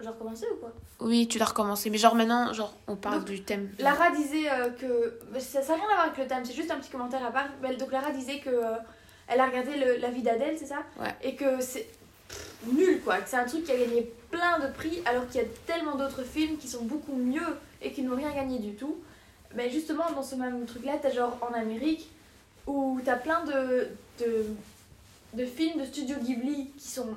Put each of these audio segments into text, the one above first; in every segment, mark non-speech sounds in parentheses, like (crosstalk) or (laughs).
J'ai recommencé ou quoi Oui, tu l'as recommencé. Mais genre maintenant, genre, on parle Donc, du thème. Lara disait euh, que. Ça n'a rien à voir avec le thème, c'est juste un petit commentaire à part. Donc Lara disait que. euh, elle a regardé le- la vie d'Adèle, c'est ça Ouais. Et que c'est nul quoi. Que c'est un truc qui a gagné plein de prix alors qu'il y a tellement d'autres films qui sont beaucoup mieux et qui n'ont rien gagné du tout. Mais justement, dans ce même truc là, t'as genre en Amérique où t'as plein de, de, de films de studio Ghibli qui sont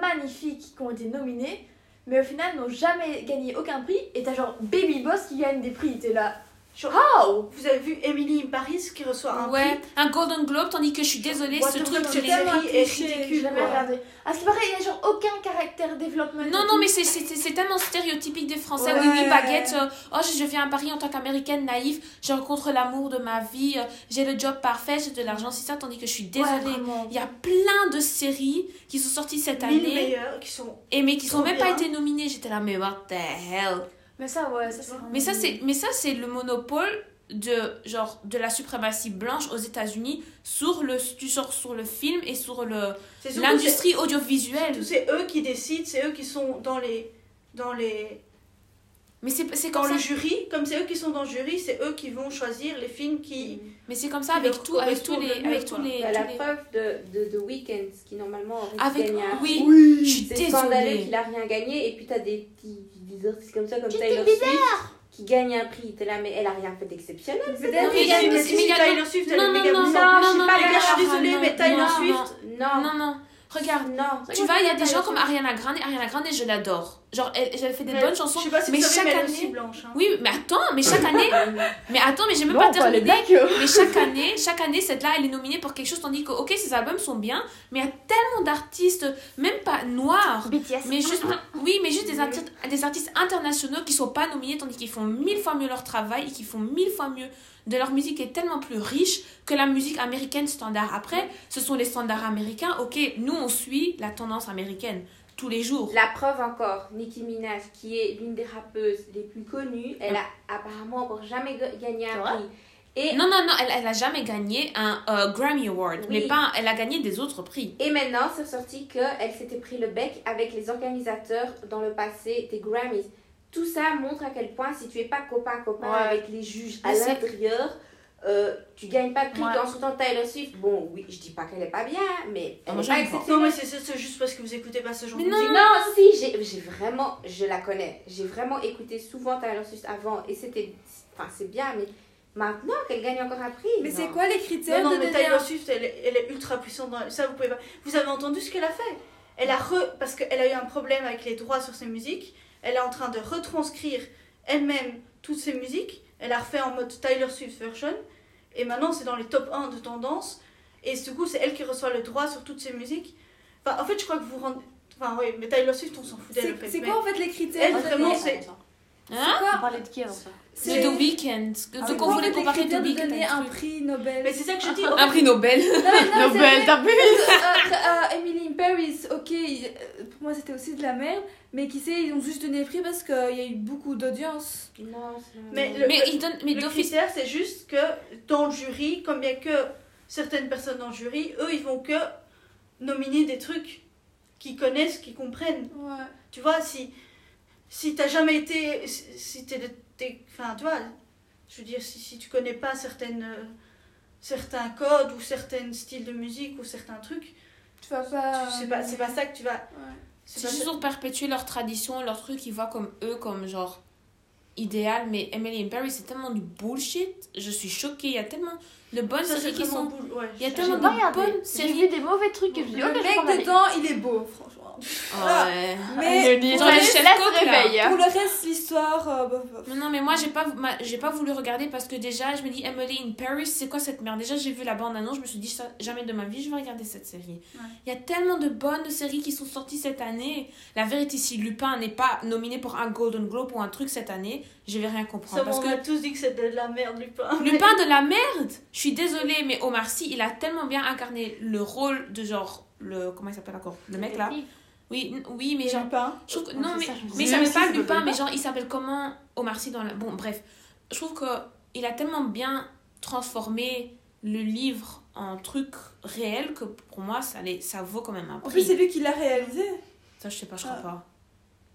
magnifiques, qui ont été nominés mais au final n'ont jamais gagné aucun prix et t'as genre Baby Boss qui gagne des prix t'es là Genre, How Vous avez vu Emily in Paris qui reçoit un Ouais, prix un Golden Globe, tandis que je suis désolée, What ce truc, je c'est l'ai- est ridicule jamais regardé à ce qui paraît il y a genre aucun caractère développement Non, non, mais c'est- c'est c'est- c'est tellement stéréotypique des Français. Ouais. Oui, oui, baguette. euh, oh, je, je viens à Paris en tant qu'américaine naïve. Je rencontre l'amour de ma vie. euh, j'ai le job parfait. J'ai de l'argent, c'est ça. Tandis que je suis désolée. Il y a plein de séries qui sont sorties cette mille année. qui sont. Et mais qui sont même pas été nominées. J'étais là, mais what the hell? Mais ça ouais ça c'est Mais ça, c'est, mais ça, c'est le monopole de, genre, de la suprématie blanche aux États-Unis sur le, du genre, sur le film et sur le, l'industrie audiovisuelle. C'est eux qui décident, c'est eux qui sont dans les. Dans les Mais c'est, c'est dans comme le jury, comme c'est eux qui sont dans le jury, c'est eux qui vont choisir les films qui. Mais c'est comme ça avec tout, avec tous les, avec tous les, Bah, la les- preuve de, de, de Weeknd, qui normalement aurait Avec, gagné oui, Oui. je suis C'est scandaleux désolée. qu'il a rien gagné. Et puis t'as des petits des artistes comme ça, comme Justin Taylor Swift, qui gagne un prix. T'es là, mais elle a rien fait d'exceptionnel. Non, mais Mais il y a- si, mais mais si, si, mais il y a- Taylor Swift, elle Non, est non, méga non, non, non, je suis non, désolée, non, mais Taylor non, Swift. Non, Non, non. Regarde, non. tu vois, il y a des gens comme Ariana Grande. Ariana Grande, je l'adore. Genre, elle, elle fait des Mais bonnes chansons. Je sais pas si mais vous savez, chaque mais elle est année- aussi blanche. hein. Oui, mais attends, mais chaque année. (laughs) mais attends, mais j'ai même pas terminé. Mais chaque (laughs) année, chaque année, cette là, elle est nominée pour quelque chose, tandis que, ok, ses albums sont bien, mais il y a tellement d'artistes, même pas noirs, BTS mais juste, oui, mais juste des artistes, des artistes internationaux qui sont pas nominés, tandis qu'ils font mille fois mieux leur travail et qui font mille fois mieux de leur musique est tellement plus riche que la musique américaine standard. Après, ce sont les standards américains. Ok, nous on suit la tendance américaine tous les jours. La preuve encore, Nicki Minaj, qui est l'une des rappeuses les plus connues, elle a apparemment encore jamais ga- gagné un prix. Et, Non, non, non, elle, elle a jamais gagné un euh, Grammy Award, mais pas, elle a gagné des autres prix. et maintenant, c'est sorti qu'elle s'était pris le bec avec les organisateurs dans le passé des Grammys. Tout ça montre à quel point, si tu es pas copain-copain Ouais. avec les juges à l'intérieur, euh, tu gagnes pas de prix. Ouais. En soutenant Taylor Swift, bon, oui, je dis pas qu'elle est pas bien, mais Ah, elle est pas. Non, mais c'est juste parce que vous écoutez pas ce genre Mais de non, musique. Non, si, j'ai vraiment, je la connais. J'ai vraiment écouté souvent Taylor Swift avant et c'était, enfin c'est bien, mais maintenant qu'elle gagne encore un prix. Mais non. c'est quoi les critères Non, non, de mais Taylor Swift, elle est, elle est ultra puissante. Dans... Ça, vous pouvez pas. Vous avez entendu ce qu'elle a fait? Elle a re... Parce qu'elle a eu un problème avec les droits sur ses musiques. Elle est en train de retranscrire elle-même toutes ses musiques. Elle a refait en mode Taylor Swift version. Et maintenant, c'est dans les top 1 de tendance. Et du coup, c'est elle qui reçoit le droit sur toutes ses musiques. Enfin, en fait, je crois que vous rendez. Enfin, oui, mais Taylor Swift, on s'en fout d'elle. C'est quoi en fait les critères? Elle, vraiment, c'est- Hein On parlait de qui avant ça C'est The Weeknd. c'est Donc quoi, on voulait comparer The Weeknd donner un prix Nobel. Mais c'est ça que je dis. Un prix Nobel. (laughs) Nobel t'as vu Euh, Emily in Paris, ok, euh, pour moi c'était aussi de la merde, mais qui sait, ils ont juste donné le prix parce qu'il y a eu beaucoup d'audience. Non, c'est- Mais le- Mais il donne, mais le critère, c'est juste que dans le jury, comme a que certaines personnes dans le jury, eux, ils vont que nominer des trucs qu'ils connaissent, qu'ils comprennent. Ouais. Tu vois, si, si t'as jamais été. Si, t'es. t'es- Enfin, tu vois, je veux dire, si, si tu connais pas certaines, euh, certains codes ou certains styles de musique ou certains trucs, Tu vas pas. tu- c'est pas, c'est pas ça que tu vas. Ouais. C'est juste ça- pour perpétuer leur tradition, leur truc, ils voient comme eux, comme genre idéal. Mais Emily in Paris, c'est tellement du bullshit. Je suis choquée. Il y a tellement de bonnes ça, séries qui sont. boule- ouais, Il y a j'ai- tellement J'ai de bonnes J'ai séries. vu des mauvais trucs dis, Le je mec dedans, il est beau, franchement. Ouais. Mais pour le là. réveille. hein. pour le reste, l'histoire. euh, bof. Mais non, mais moi, j'ai pas, j'ai pas voulu regarder parce que déjà, je me dis Emily in Paris, c'est quoi cette merde? Déjà, j'ai vu la bande-annonce, je me suis dit, ça, jamais de ma vie, je vais regarder cette série. Ouais. Il y a tellement de bonnes séries qui sont sorties cette année. La vérité, si Lupin n'est pas nominé pour un Golden Globe ou un truc cette année, je vais rien comprendre. Ça, parce on que a tous dit que c'était de la merde, Lupin. Lupin de la merde? Je suis désolée, mais Omar Sy, il a tellement bien incarné le rôle de genre. Le, comment il s'appelle encore? Le mec là Oui, oui mais genre. Lupin. Je trouve que- non, mais, ça, mais aussi, pas Lupin, mais genre, il s'appelle comment Omar Sy dans la. Bon, bref. Je trouve que il a tellement bien transformé le livre en truc réel que pour moi, ça, les, ça vaut quand même un En plus, prix. c'est lui qui l'a réalisé. Ça, je sais pas, je crois Ah. pas.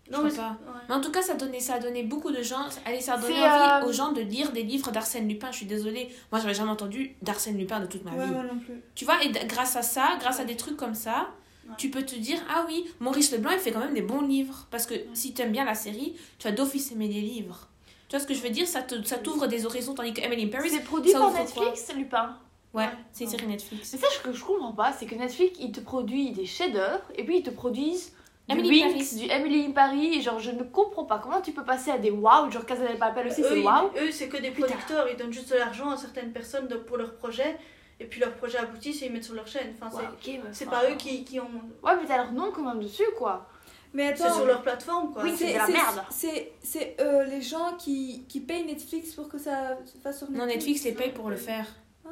Je Non, crois mais pas. ouais. Mais en tout cas, ça a donné, ça a donné beaucoup de gens. Allez, ça a donné envie euh, aux gens de lire des livres d'Arsène Lupin. Je suis désolée. Moi, j'avais jamais entendu d'Arsène Lupin de toute ma Ouais, vie. moi non plus. Tu vois, et grâce à ça, grâce à des trucs comme ça, Ouais. tu peux te dire Ah oui, Maurice Leblanc, il fait quand même des bons livres. Parce que si tu aimes bien la série, tu vas d'office aimer les livres. Tu vois ce que je veux dire? Ça te- ça t'ouvre des horizons. Tandis que Emily in Paris, C'est produit par quoi? Netflix, Lupin. ouais, Ouais. c'est une série Netflix. Mais ça, ce que je comprends pas, c'est que Netflix, ils te produisent des chefs-d'œuvre et puis ils te produisent du Emily in Winx, du Emily in Paris. Et genre, je ne comprends pas comment tu peux passer à des wow, genre Casa del Papel aussi, eux, c'est wow? eux, c'est que des Putain. producteurs, ils donnent juste de l'argent à certaines personnes pour leurs projets, et puis leurs projets aboutissent et ils mettent sur leur chaîne. Enfin, Ouais, c'est ok, mais c'est enfin, pas eux qui, qui ont. Ouais, mais t'as leur nom quand même dessus, quoi. Mais C'est attends, sur leur plateforme, quoi. Oui, c'est de la c'est- merde. C'est c'est, euh, les gens qui, qui payent Netflix pour que ça se fasse sur Netflix. Non, Netflix les paye pour le faire. Ah.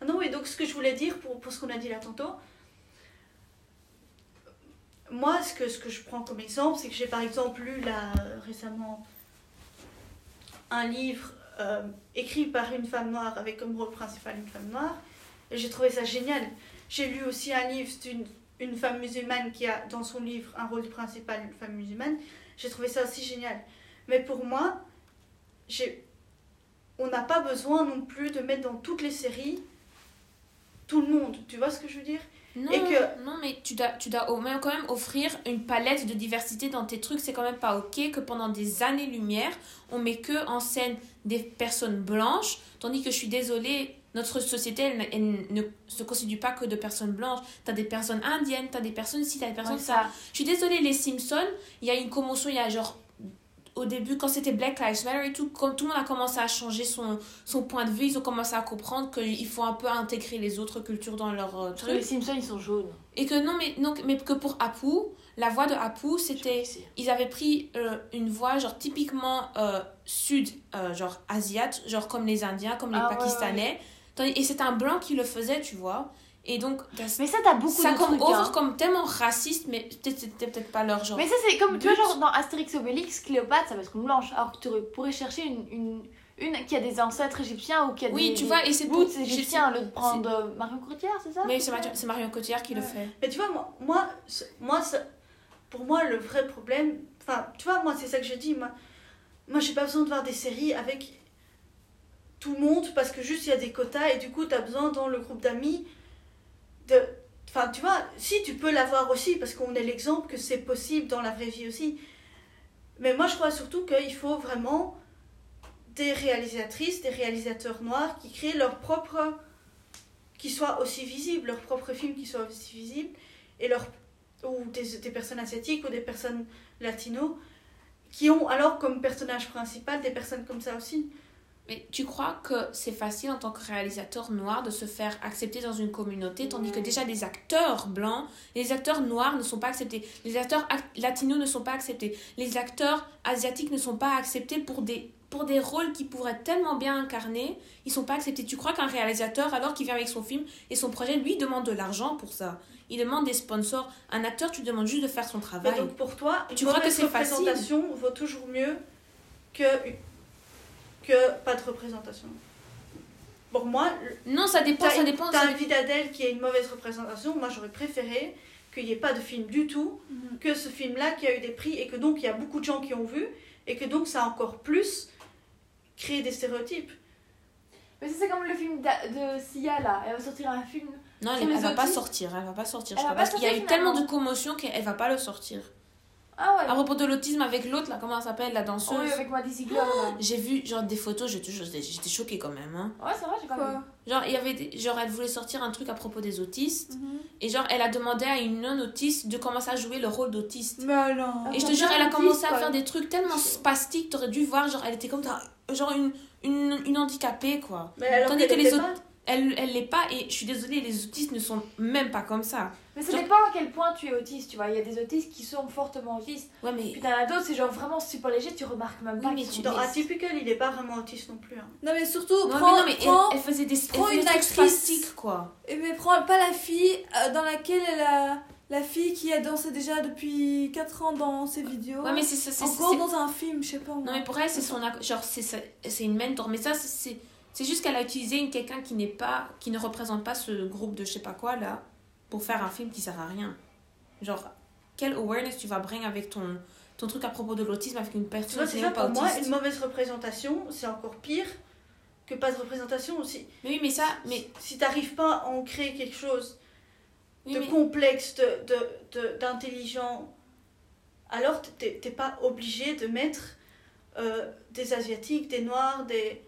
Ah non, et donc ce que je voulais dire pour, pour ce qu'on a dit là tantôt, moi, ce que, ce que je prends comme exemple, c'est que j'ai par exemple lu là, récemment un livre euh, écrit par une femme noire avec comme rôle principal une femme noire, et j'ai trouvé ça génial. J'ai lu aussi un livre d'une une femme musulmane qui a dans son livre un rôle principal, une femme musulmane. J'ai trouvé ça aussi génial. Mais pour moi, on n'a pas besoin non plus de mettre dans toutes les séries tout le monde. Tu vois ce que je veux dire? Non, Et que- non mais tu dois, tu dois au quand même offrir une palette de diversité dans tes trucs. C'est quand même pas ok que pendant des années-lumière, on met que en scène des personnes blanches, tandis que je suis désolée, notre société, elle, elle ne se constitue pas que de personnes blanches. T'as des personnes indiennes, t'as des personnes ici, t'as des personnes Ouais, ça. Je suis désolée, les Simpsons, il y a une commotion, il y a genre au début, quand c'était Black Lives Matter et tout, quand tout le monde a commencé à changer son, son point de vue, ils ont commencé à comprendre qu'il faut un peu intégrer les autres cultures dans leur euh, que les truc. Simpsons, ils sont jaunes. Et que non, mais, non, mais que pour Apu, la voix de Apu, c'était. Ils avaient pris euh, une voix, genre typiquement euh, sud, euh, genre asiate, genre comme les Indiens, comme les Ah, ouais, Pakistanais. Et c'était un blanc qui le faisait, tu vois. Et donc, t'as- Mais ça, t'as beaucoup ça de comme trucs. over hein. comme tellement raciste, mais peut-être c'était peut-être pas leur genre. Mais ça, c'est comme, tu vois, but. genre dans Astérix Obélix, Cléopâtre, ça va être une blanche. Alors que tu pourrais chercher une, une, une qui a des ancêtres égyptiens ou qui a Oui, des, tu des vois, et c'est pour- égyptiens. Le de prendre euh, Marion Cotillard, c'est ça? Mais c'est Marion, Cotillard qui le fait. Mais tu vois, moi, moi, moi pour moi, le vrai problème, enfin, tu vois, moi, c'est ça que je dis, moi, moi, j'ai pas besoin de voir des séries avec tout le monde parce que juste il y a des quotas et du coup, tu as besoin dans le groupe d'amis de. Enfin, tu vois, si tu peux l'avoir aussi parce qu'on est l'exemple que c'est possible dans la vraie vie aussi. Mais moi, je crois surtout qu'il faut vraiment des réalisatrices, des réalisateurs noirs qui créent leur propre. qui soient aussi visibles, leurs propres films qui soient aussi visibles et leur, ou des, des personnes asiatiques ou des personnes latino qui ont alors comme personnage principal des personnes comme ça aussi. Mais tu crois que c'est facile en tant que réalisateur noir de se faire accepter dans une communauté, tandis que déjà les acteurs blancs, les acteurs noirs ne sont pas acceptés, les acteurs ac- latinos ne sont pas acceptés, les acteurs asiatiques ne sont pas acceptés pour des, pour des rôles qui pourraient tellement bien incarnés, ils sont pas acceptés. Tu crois qu'un réalisateur, alors qu'il vient avec son film et son projet, lui demande de l'argent pour ça? Il demande des sponsors. Un acteur, tu demandes juste de faire son Mais travail. donc pour toi, une Tu crois que c'est facile? représentation vaut toujours mieux que, que pas de représentation. Pour moi, Non, ça dépend, t'as ça une- dépend. t'as un vie d'Adèle qui a une mauvaise représentation. Moi, j'aurais préféré qu'il n'y ait pas de film du tout Mhm. que ce film-là qui a eu des prix et que donc il y a beaucoup de gens qui ont vu et que donc ça a encore plus créé des stéréotypes. Mais ça, c'est comme le film de Sia là. Elle va sortir un film. Non, elle, elle va pas sortir, elle va pas sortir. Elle je va crois, pas parce qu'il y a eu tellement de commotion qu'elle va pas le sortir. Ah ouais. À propos de l'autisme avec l'autre, là, comment elle s'appelle, la Oh, danseuse? Oui, avec Maddy Ziegler. là. (gasps) J'ai vu genre des photos, j'étais choquée quand même. Hein. Ouais, c'est vrai, j'ai pas vu. Genre, il y avait des- genre, elle voulait sortir un truc à propos des autistes. Mhm. Et genre, elle a demandé à une non-autiste de commencer à jouer le rôle d'autiste. Mais alors? Et je te jure, elle a commencé à faire des trucs tellement spastiques, t'aurais dû voir, genre, elle était comme genre une, une, une handicapée, quoi. Mais alors Tandis que les autres- pas- Elle, elle l'est pas, et je suis désolée, les autistes ne sont même pas comme ça. Mais ça Genre- dépend à quel point tu es autiste, tu vois. Il y a des autistes qui sont fortement autistes. Ouais, mais Puis t'en as d'autres, c'est genre vraiment super léger, tu remarques même pas. Oui, mais tu- Atypical, il est pas vraiment autiste non plus. hein. Non, mais surtout, mais prends, non, mais elle- prends- elle, faisait des, elle prends faisait une actrice. quoi. Eh, mais prends pas la fille euh, dans laquelle elle a. La fille qui a dansé déjà depuis 4 ans dans ses vidéos. Ouais, mais c'est ça, c'est Encore dans un film, je sais pas. Non, mais pour elle, c'est son. Genre, c'est une mentor. Mais ça, c'est- c'est. Juste qu'elle a utilisé une quelqu'un qui n'est pas. qui ne représente pas ce groupe de je sais pas quoi, là, pour faire un film qui sert à rien. Genre, quel awareness tu vas bring avec ton, ton truc à propos de l'autisme avec une Tu personne vois, qui n'est pas pour moi, autiste? une mauvaise représentation, c'est encore pire que pas de représentation aussi. Mais oui, mais ça, mais, Si t'arrives pas à en créer quelque chose oui, de mais- complexe, de, d'intelligent, alors t'es pas obligé de mettre euh, des asiatiques, des noirs, des,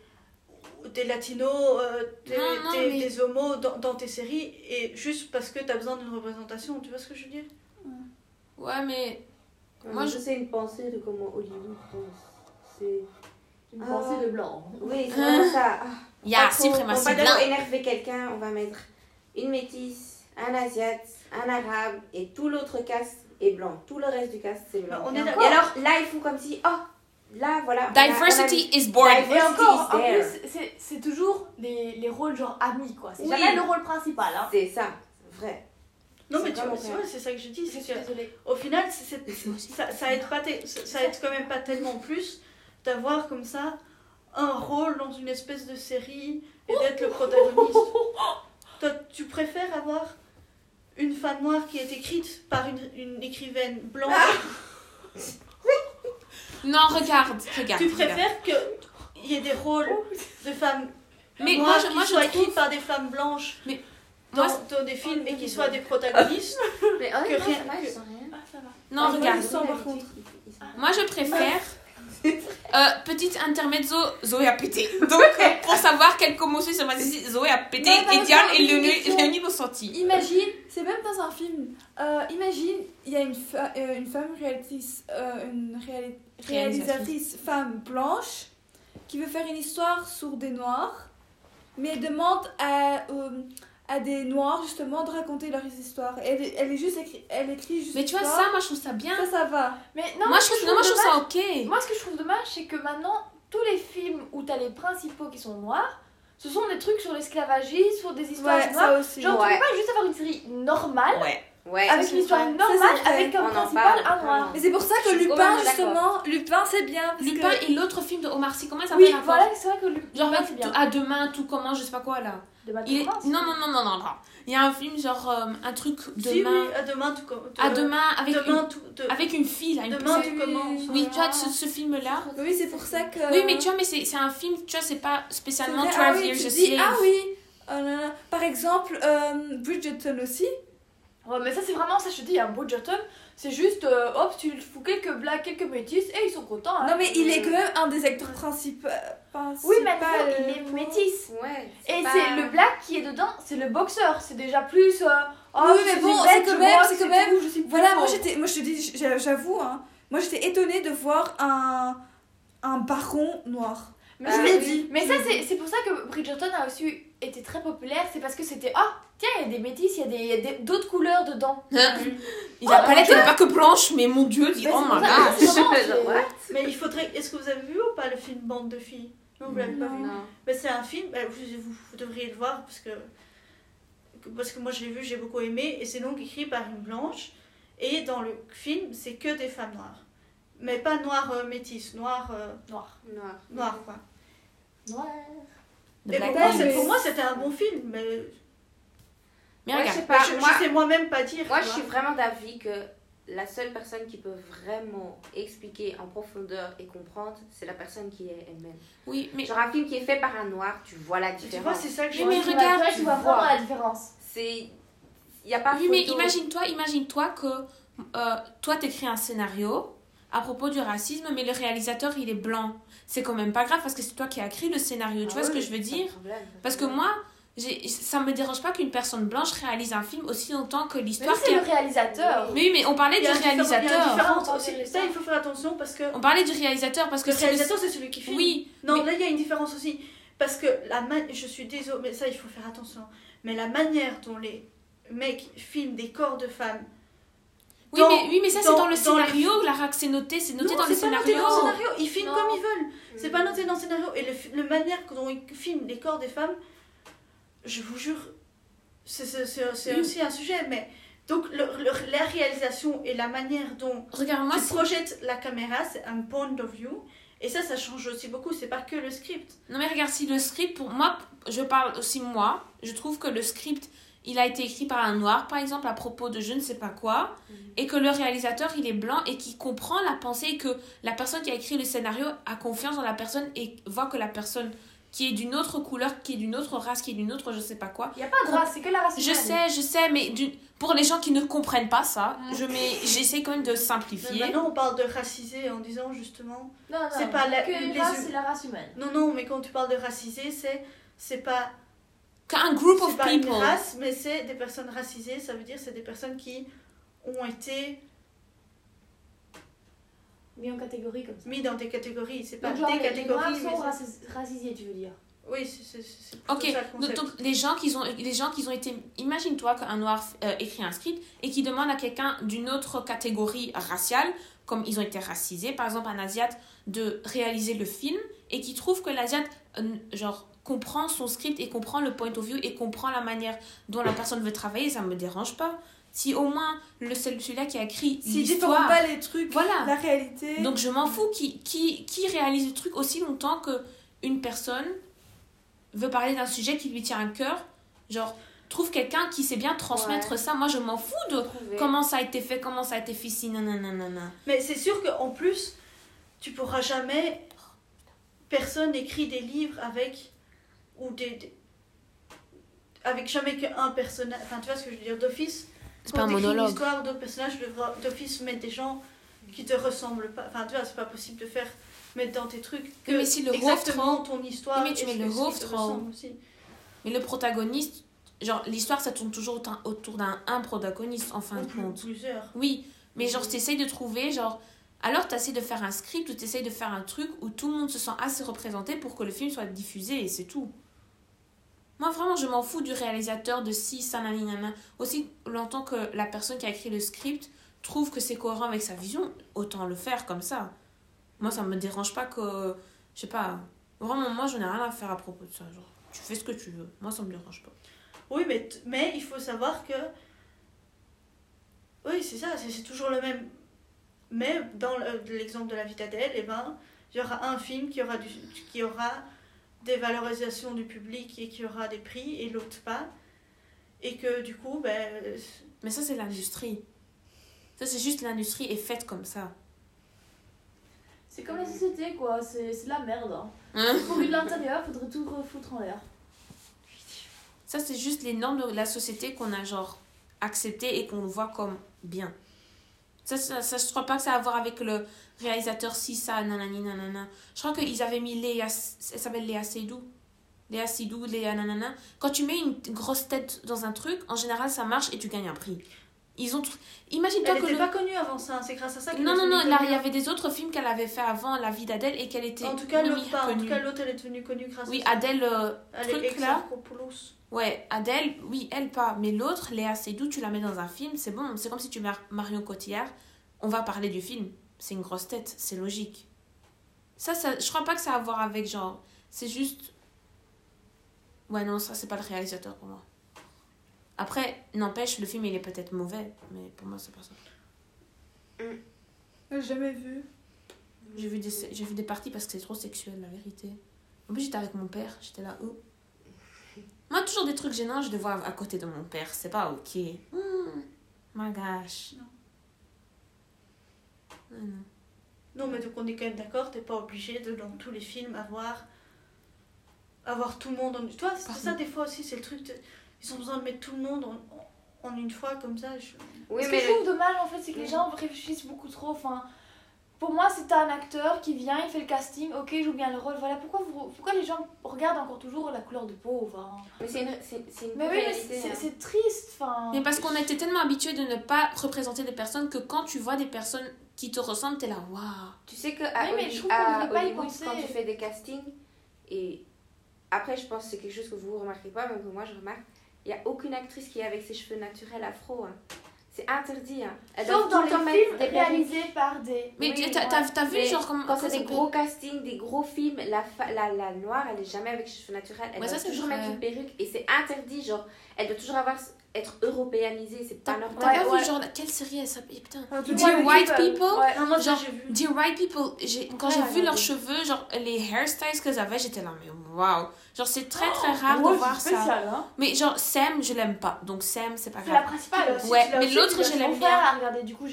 des latinos, euh, des, Non, non, des, mais- des homos dans, dans tes séries, et juste parce que t'as besoin d'une représentation, tu vois ce que je veux dire? Ouais, mais Moi, Moi, je- je sais une pensée de comment Hollywood pense. C'est. Une Ah. pensée de blanc. Oui, c'est vraiment ça. Ah, il y a suprématie On va d'abord énerver quelqu'un, on va mettre une métisse, un asiate, un arabe, et tout l'autre caste est blanc. Tout le reste du caste, c'est blanc. On et, est encore- d'accord. et alors, là, ils font comme si, oh, là, voilà. on a- on a- Diversity is born. Diversity Et encore, is en there. plus, c'est- c'est toujours les, les rôles genre amis quoi. C'est Oui. jamais le rôle principal. Hein. C'est ça, vrai. Non, mais tu vois, c'est vrai. ouais, c'est ça que je dis, c'est au final, ça, ça aide pas, ça, ça aide quand même pas tellement plus d'avoir comme ça un rôle dans une espèce de série et d'être le protagoniste. (laughs) Toi, tu préfères avoir une femme noire qui est écrite par une, une écrivaine blanche (laughs) Non, regarde, regarde. Tu regarde. préfères qu'il y ait des rôles de femmes Mais noires moi, je, qui moi, je soient trouve. écrites par des femmes blanches Mais dans, moi, dans des films et qui soient des protagonistes (laughs) Mais Que honnêtement, rien- ça va, que- je sens rien. Ah, ça va. Non, Ah, regarde. par contre. Moi, je préfère. Euh, petite intermezzo, Zoé a pété. Donc, euh, (laughs) pour savoir quelle commotion ça m'a dit, Zoé a pété Non, non, et Diane non, et Léonie l'ont senti. Imagine, c'est même dans un film. Euh, imagine, il y a une, fa- euh, une femme réalisatrice, euh, une réali- réalisatrice femme blanche qui veut faire une histoire sur des noirs, mais elle demande à, euh, à des noirs justement de raconter leurs histoires. Elle, elle est juste écrit, elle écrit juste. Mais tu vois, ça, moi, je trouve ça bien. ça, ça va. Mais non, moi, je trouve, non, moi, je trouve ça ok. Moi, ce que je trouve dommage, c'est que maintenant, tous les films où t'as les principaux qui sont noirs, ce sont des trucs sur l'esclavagisme, sur des histoires Ouais, noires. ça aussi. Genre, tu Ouais. peux pas juste avoir une série normale, Ouais. Ouais. avec une histoire normale, avec comme principal un noir. Mais c'est pour ça que Lupin, justement, Lupin c'est bien. parce Lupin que- et l'autre film de Omar Sy, comment il s'appelle Oui, voilà, c'est vrai que Lupin, Genre, c'est bien. à demain, tout comment, je sais pas quoi là. De Matt Il est... Provence. Non, non, non, non, non, non. Il y a un film, genre, euh, un truc Si, demain. oui, à demain, tout comme. À demain, avec, Demain, une... tout. de- avec une fille, là. Une Demain, tout commence. Oui, tu vois, ce, ce film-là. Oui, c'est pour ça que. Oui, mais tu vois, mais c'est un film, tu vois, c'est pas spécialement vrai, 12 ah oui, Years a dis, Slave. ah oui. Oh là là. Par exemple, euh, Bridgerton aussi. Ouais, mais ça, c'est vraiment, ça, je te dis, un Bridgerton, c'est juste, euh, hop, tu fous quelques blagues, quelques métis, et ils sont contents. hein. Non, mais il est Euh, quand même un des acteurs principaux. Oui, mais il est métis. Ouais. Et pas- c'est le black qui est dedans, c'est le boxeur. C'est déjà plus. euh, oh, Oui, je mais bon, c'est quand je même- c'est quand même- tout, je Voilà, moi j'étais, moi je te dis, j'a- j'avoue, hein, moi j'étais étonnée de voir un, un baron noir. Mais, c'est- oui. mais ça, c'est c'est pour ça que Bridgerton a aussi été très populaire. C'est parce que c'était. Ah, tiens, il y a des métis, il y a des- il y a des- d'autres couleurs dedans. Hein Il a la palette, elle est pas que blanche, mais mon dieu, dis, Mais oh my god. (laughs) Mais il faudrait. Est-ce que vous avez vu ou pas le film Bande de filles? Non, vous l'avez pas vu. Non. Mais c'est un film, bah, vous, vous- vous devriez le voir parce que, parce que moi je l'ai vu, j'ai beaucoup aimé. Et c'est donc écrit par une blanche. Et dans le film, c'est que des femmes noires. Mais pas noires euh, métisses, noires, euh, Noir. Noir. noires quoi. Noir. Black pour moi, pour moi, c'était un bon film. Mais Mais Moi, je regarde, sais pas, je, je moi, sais moi-même pas dire. moi, je suis vraiment d'avis que la seule personne qui peut vraiment expliquer en profondeur et comprendre, c'est la personne qui est elle-même. oui, mais. Genre un film qui est fait par un noir, tu vois la Tu vois, différence. c'est ça que je Mais- mais regarde, tu vois, vraiment la différence. C'est... Il n'y a pas Oui, mais imagine-toi, imagine-toi que euh, toi, t'écris un scénario à propos du racisme, mais le réalisateur, il est blanc. C'est quand même pas grave parce que c'est toi qui as écrit le scénario. Ah tu vois ce que oui, je veux dire? problème, Parce que moi, j'ai- ça me dérange pas qu'une personne blanche réalise un film aussi longtemps que Mais l'histoire. c'est le a- réalisateur. Oui, mais on parlait du réalisateur. différence aussi. on Ça, il faut faire attention parce que On parlait du réalisateur parce que le c'est le- réalisateur, c'est celui qui filme. Oui, Non, mais- là, il y a une différence aussi. Parce que la man... je suis désolée, mais ça, il faut faire attention. Mais la manière dont les mecs filment des corps de femmes. Oui, Dans- mais, oui, mais ça, c'est dans- le dans les- scénario. La RAC, c'est noté, c'est noté non, dans le c'est pas noté scénario. dans le scénario. Ils filment Non. comme ils veulent. C'est pas noté dans le scénario. Et le, manière dont ils filment les corps des femmes, je vous jure, c'est Oui. aussi un sujet. Mais donc, le- le- la réalisation et la manière dont Regarde, moi, tu projettes la caméra, c'est un point of view. Et ça, ça change aussi beaucoup. C'est pas que le script. Non mais regarde, si le script, pour moi, je parle aussi moi, je trouve que le script il a été écrit par un noir, par exemple, à propos de je ne sais pas quoi, Mhm. et que le réalisateur, il est blanc et qui comprend la pensée et que la personne qui a écrit le scénario a confiance dans la personne et voit que la personne qui est d'une autre couleur, qui est d'une autre race, qui est d'une autre je sais pas quoi. Il n'y a pas de race, c'est que la race Je humaine. sais, je sais, mais pour les gens qui ne comprennent pas ça, Mm. je mets, j'essaie quand même de Mais simplifier. maintenant, on parle de racisé en disant justement. Non, non, C'est pas la- que les les races, hum- c'est la race humaine. Non, non, mais quand tu parles de racisé, c'est c'est pas Qu'un group c'est of pas une people. race, mais c'est des personnes racisées. Ça veut dire c'est des personnes qui ont été Mis en catégorie comme ça. mises dans des catégories. C'est pas Donc, genre, des les- les catégories. mais sont racisés, tu veux dire Oui, c'est c'est- c'est plutôt Ok, ça le donc, les gens qui ont les gens qui ont été imagine-toi qu'un noir euh, écrit un script et qui demande à quelqu'un d'une autre catégorie raciale comme ils ont été racisés par exemple un asiate de réaliser le film et qui trouve que l'asiate euh, genre comprend son script et comprend le point of view et comprend la manière dont la personne veut travailler ça me dérange pas si au moins le celui-là qui a écrit différencient l'histoire pas les trucs, Voilà. la réalité. donc je m'en fous qui, qui, qui réalise le truc aussi longtemps que une personne veut parler d'un sujet qui lui tient à cœur. Genre, trouve quelqu'un qui sait bien transmettre Ouais. ça. Moi, je m'en fous de Trouver. comment ça a été fait, comment ça a été fait, si, nanana. Mais c'est sûr qu'en plus, tu pourras jamais. Personne n'écrit des livres avec. Ou des. des- avec jamais qu'un personnage. Enfin, tu vois ce que je veux dire D'office. C'est pas un monologue. une histoire d'autres personnages, tu devras d'office mettre des gens qui te ressemblent pas. Enfin, tu vois, c'est pas possible de faire. mettre dans tes trucs. Que mais si le exactement ton histoire. Mais tu et mets le ressemble aussi. Mais le protagoniste, genre, l'histoire, ça tourne toujours autour- d'un un protagoniste, en fin de compte. plusieurs. Oui, mais genre, t'essayes de trouver, genre. Alors, t'essayes de faire un script ou t'essayes de faire un truc où tout le monde se sent assez représenté pour que le film soit diffusé et c'est tout. Moi, vraiment, je m'en fous du réalisateur de si, ça, nanana. Aussi longtemps que la personne qui a écrit le script trouve que c'est cohérent avec sa vision, autant le faire comme ça. Moi, ça me dérange pas que. Je sais pas. Vraiment, moi, je n'ai rien à faire à propos de ça. Genre, tu fais ce que tu veux. Moi, ça me dérange pas. Oui, mais, mais il faut savoir que. Oui, c'est ça, c'est toujours le même. Mais dans le- l'exemple de la vie d'Adèle, eh ben, il y aura un film qui aura, du, qui aura des valorisations du public et qui aura des prix et l'autre pas. Et que du coup, ben, Mais ça, c'est l'industrie. Ça, c'est juste l'industrie est faite comme ça. C'est comme la société, quoi. C'est c'est de la merde. Hein. Hein Pourri de l'intérieur, faudrait tout refoutre en l'air. Ça, c'est juste les normes de la société qu'on a, genre, acceptées et qu'on voit comme bien. Ça, ça, ça, je crois pas que ça a à voir avec le réalisateur si ça, nanani, nanana. Je crois qu'ils avaient mis Léa, elle s'appelle Léa Seydoux. Léa Seydoux, Léa nanana. Quand tu mets une grosse tête dans un truc, en général, ça marche et tu gagnes un prix. Ils ont... Imagine-toi elle que n'était le... pas connue avant ça, c'est grâce à ça qu'elle Non, non, non, là, il y avait des autres films qu'elle avait fait avant La vie d'Adèle et qu'elle était En tout cas, l'autre limite pas. En tout connue. cas, l'autre, elle est devenue connue grâce Oui, à ça. Adèle, euh, Elle truc, est là. Ouais, Adèle, oui, elle pas. Mais l'autre, Léa Seydoux, tu la mets dans un film, c'est bon. C'est comme si tu mets Marion Cotillard, on va parler du film. C'est une grosse tête, c'est logique. Ça, ça, je crois pas que ça a à voir avec genre. C'est juste. Ouais, non, ça, c'est pas le réalisateur pour moi. Après, n'empêche, le film, il est peut-être mauvais, mais pour moi, c'est pas ça. J'ai jamais vu. J'ai vu, des, j'ai vu des parties parce que c'est trop sexuel, la vérité. En plus, j'étais avec mon père, j'étais là, où Moi, toujours des trucs gênants, je les vois à côté de mon père, c'est pas ok. Hmm, my gosh. Non. Ah, non. Non, mais donc on est quand même d'accord, t'es pas obligé de, dans tous les films, avoir, avoir tout le monde en. Toi, c'est ça, des fois aussi, c'est le truc. de- Ils ont besoin de mettre tout le monde en, en- une fois, comme ça. je- Oui, Ce que mais je le- trouve dommage en fait, c'est que les gens réfléchissent beaucoup trop. Enfin, pour moi, c'est un acteur qui vient, il fait le casting, ok, il joue bien le rôle. Voilà, pourquoi, vous, pourquoi les gens regardent encore toujours la couleur de peau enfin... mais c'est une, c'est, c'est une Mais oui, mais réalité, c'est hein. c'est triste. Enfin, Mais parce qu'on était tellement habitués de ne pas représenter des personnes que quand tu vois des personnes qui te ressemblent, t'es là, waouh. Tu sais que à, Oui, mais je trouve qu'on à devrait pas y penser. quand tu fais des castings, et après, je pense que c'est quelque chose que vous remarquez pas, mais que moi je remarque, il n'y a aucune actrice qui est avec ses cheveux naturels afro. hein. C'est interdit. Hein. Elles Sauf dans les films des réalisés par des. Mais Oui, t'as, vu, Mais genre, comment. Quand c'est des gros castings, des gros films, la, fa- la, la noire, elle est jamais avec ses cheveux naturels. Elle Ouais, doit toujours mettre une perruque et c'est interdit. Genre, elle doit toujours avoir être européanisé, c'est pas normal. t'as pas ouais. vu genre quelle série elle s'appelle? Putain. Dear White People? Ouais. Non, moi, Genre, j'ai vu. Dear White People, quand j'ai vu leurs cheveux, genre les hairstyles qu'elles avaient, j'étais là, mais waouh! Genre, c'est très très rare de voir ça. hein. Mais genre, Sam, je l'aime pas. Donc, Sam, c'est pas C'est la grave. principale. Si, Ouais, mais l'autre, je l'aime bien. du coup,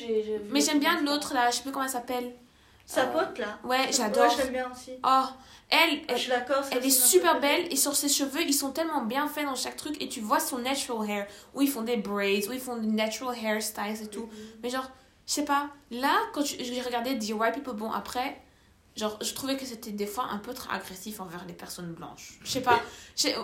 Mais j'aime bien l'autre là, je sais plus comment elle s'appelle. Sa pote là. Ouais, j'adore. j'aime bien aussi. Oh, elle, Je elle, suis d'accord. c'est elle est super belle et sur ses cheveux, ils sont tellement bien faits dans chaque truc et tu vois son natural hair où ils font des braids, où ils font des natural hairstyles et tout. Mais genre, je sais pas, là, quand je- j'ai regardé The White People, bon, après, genre, je trouvais que c'était des fois un peu trop agressif envers les personnes blanches. Je sais pas,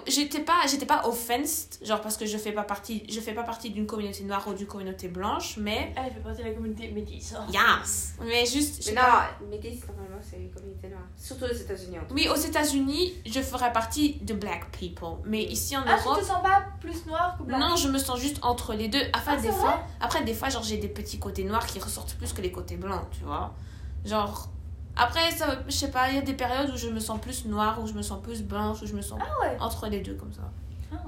j'étais pas, j'étais pas offensed, genre, parce que je fais pas partie, je fais pas partie d'une communauté noire ou d'une communauté blanche, mais, Elle fait partie de la communauté métisse. yes! Mais juste, Mais pas. non, métis, normalement, c'est une communauté noire. Surtout aux États-Unis. Oui, aux États-Unis, je ferais partie de black people, mais ici en Ah, tu Europe, te sens pas plus noir que blanc Non, je me sens juste entre les deux. Enfin, Ah, des fois, après, des fois, genre, j'ai des petits côtés noirs qui ressortent plus que les côtés blancs, tu vois. Genre, après, ça, je sais pas, il y a des périodes où je me sens plus noire, où je me sens plus blanche, où je me sens Ah ouais. entre les deux, comme ça.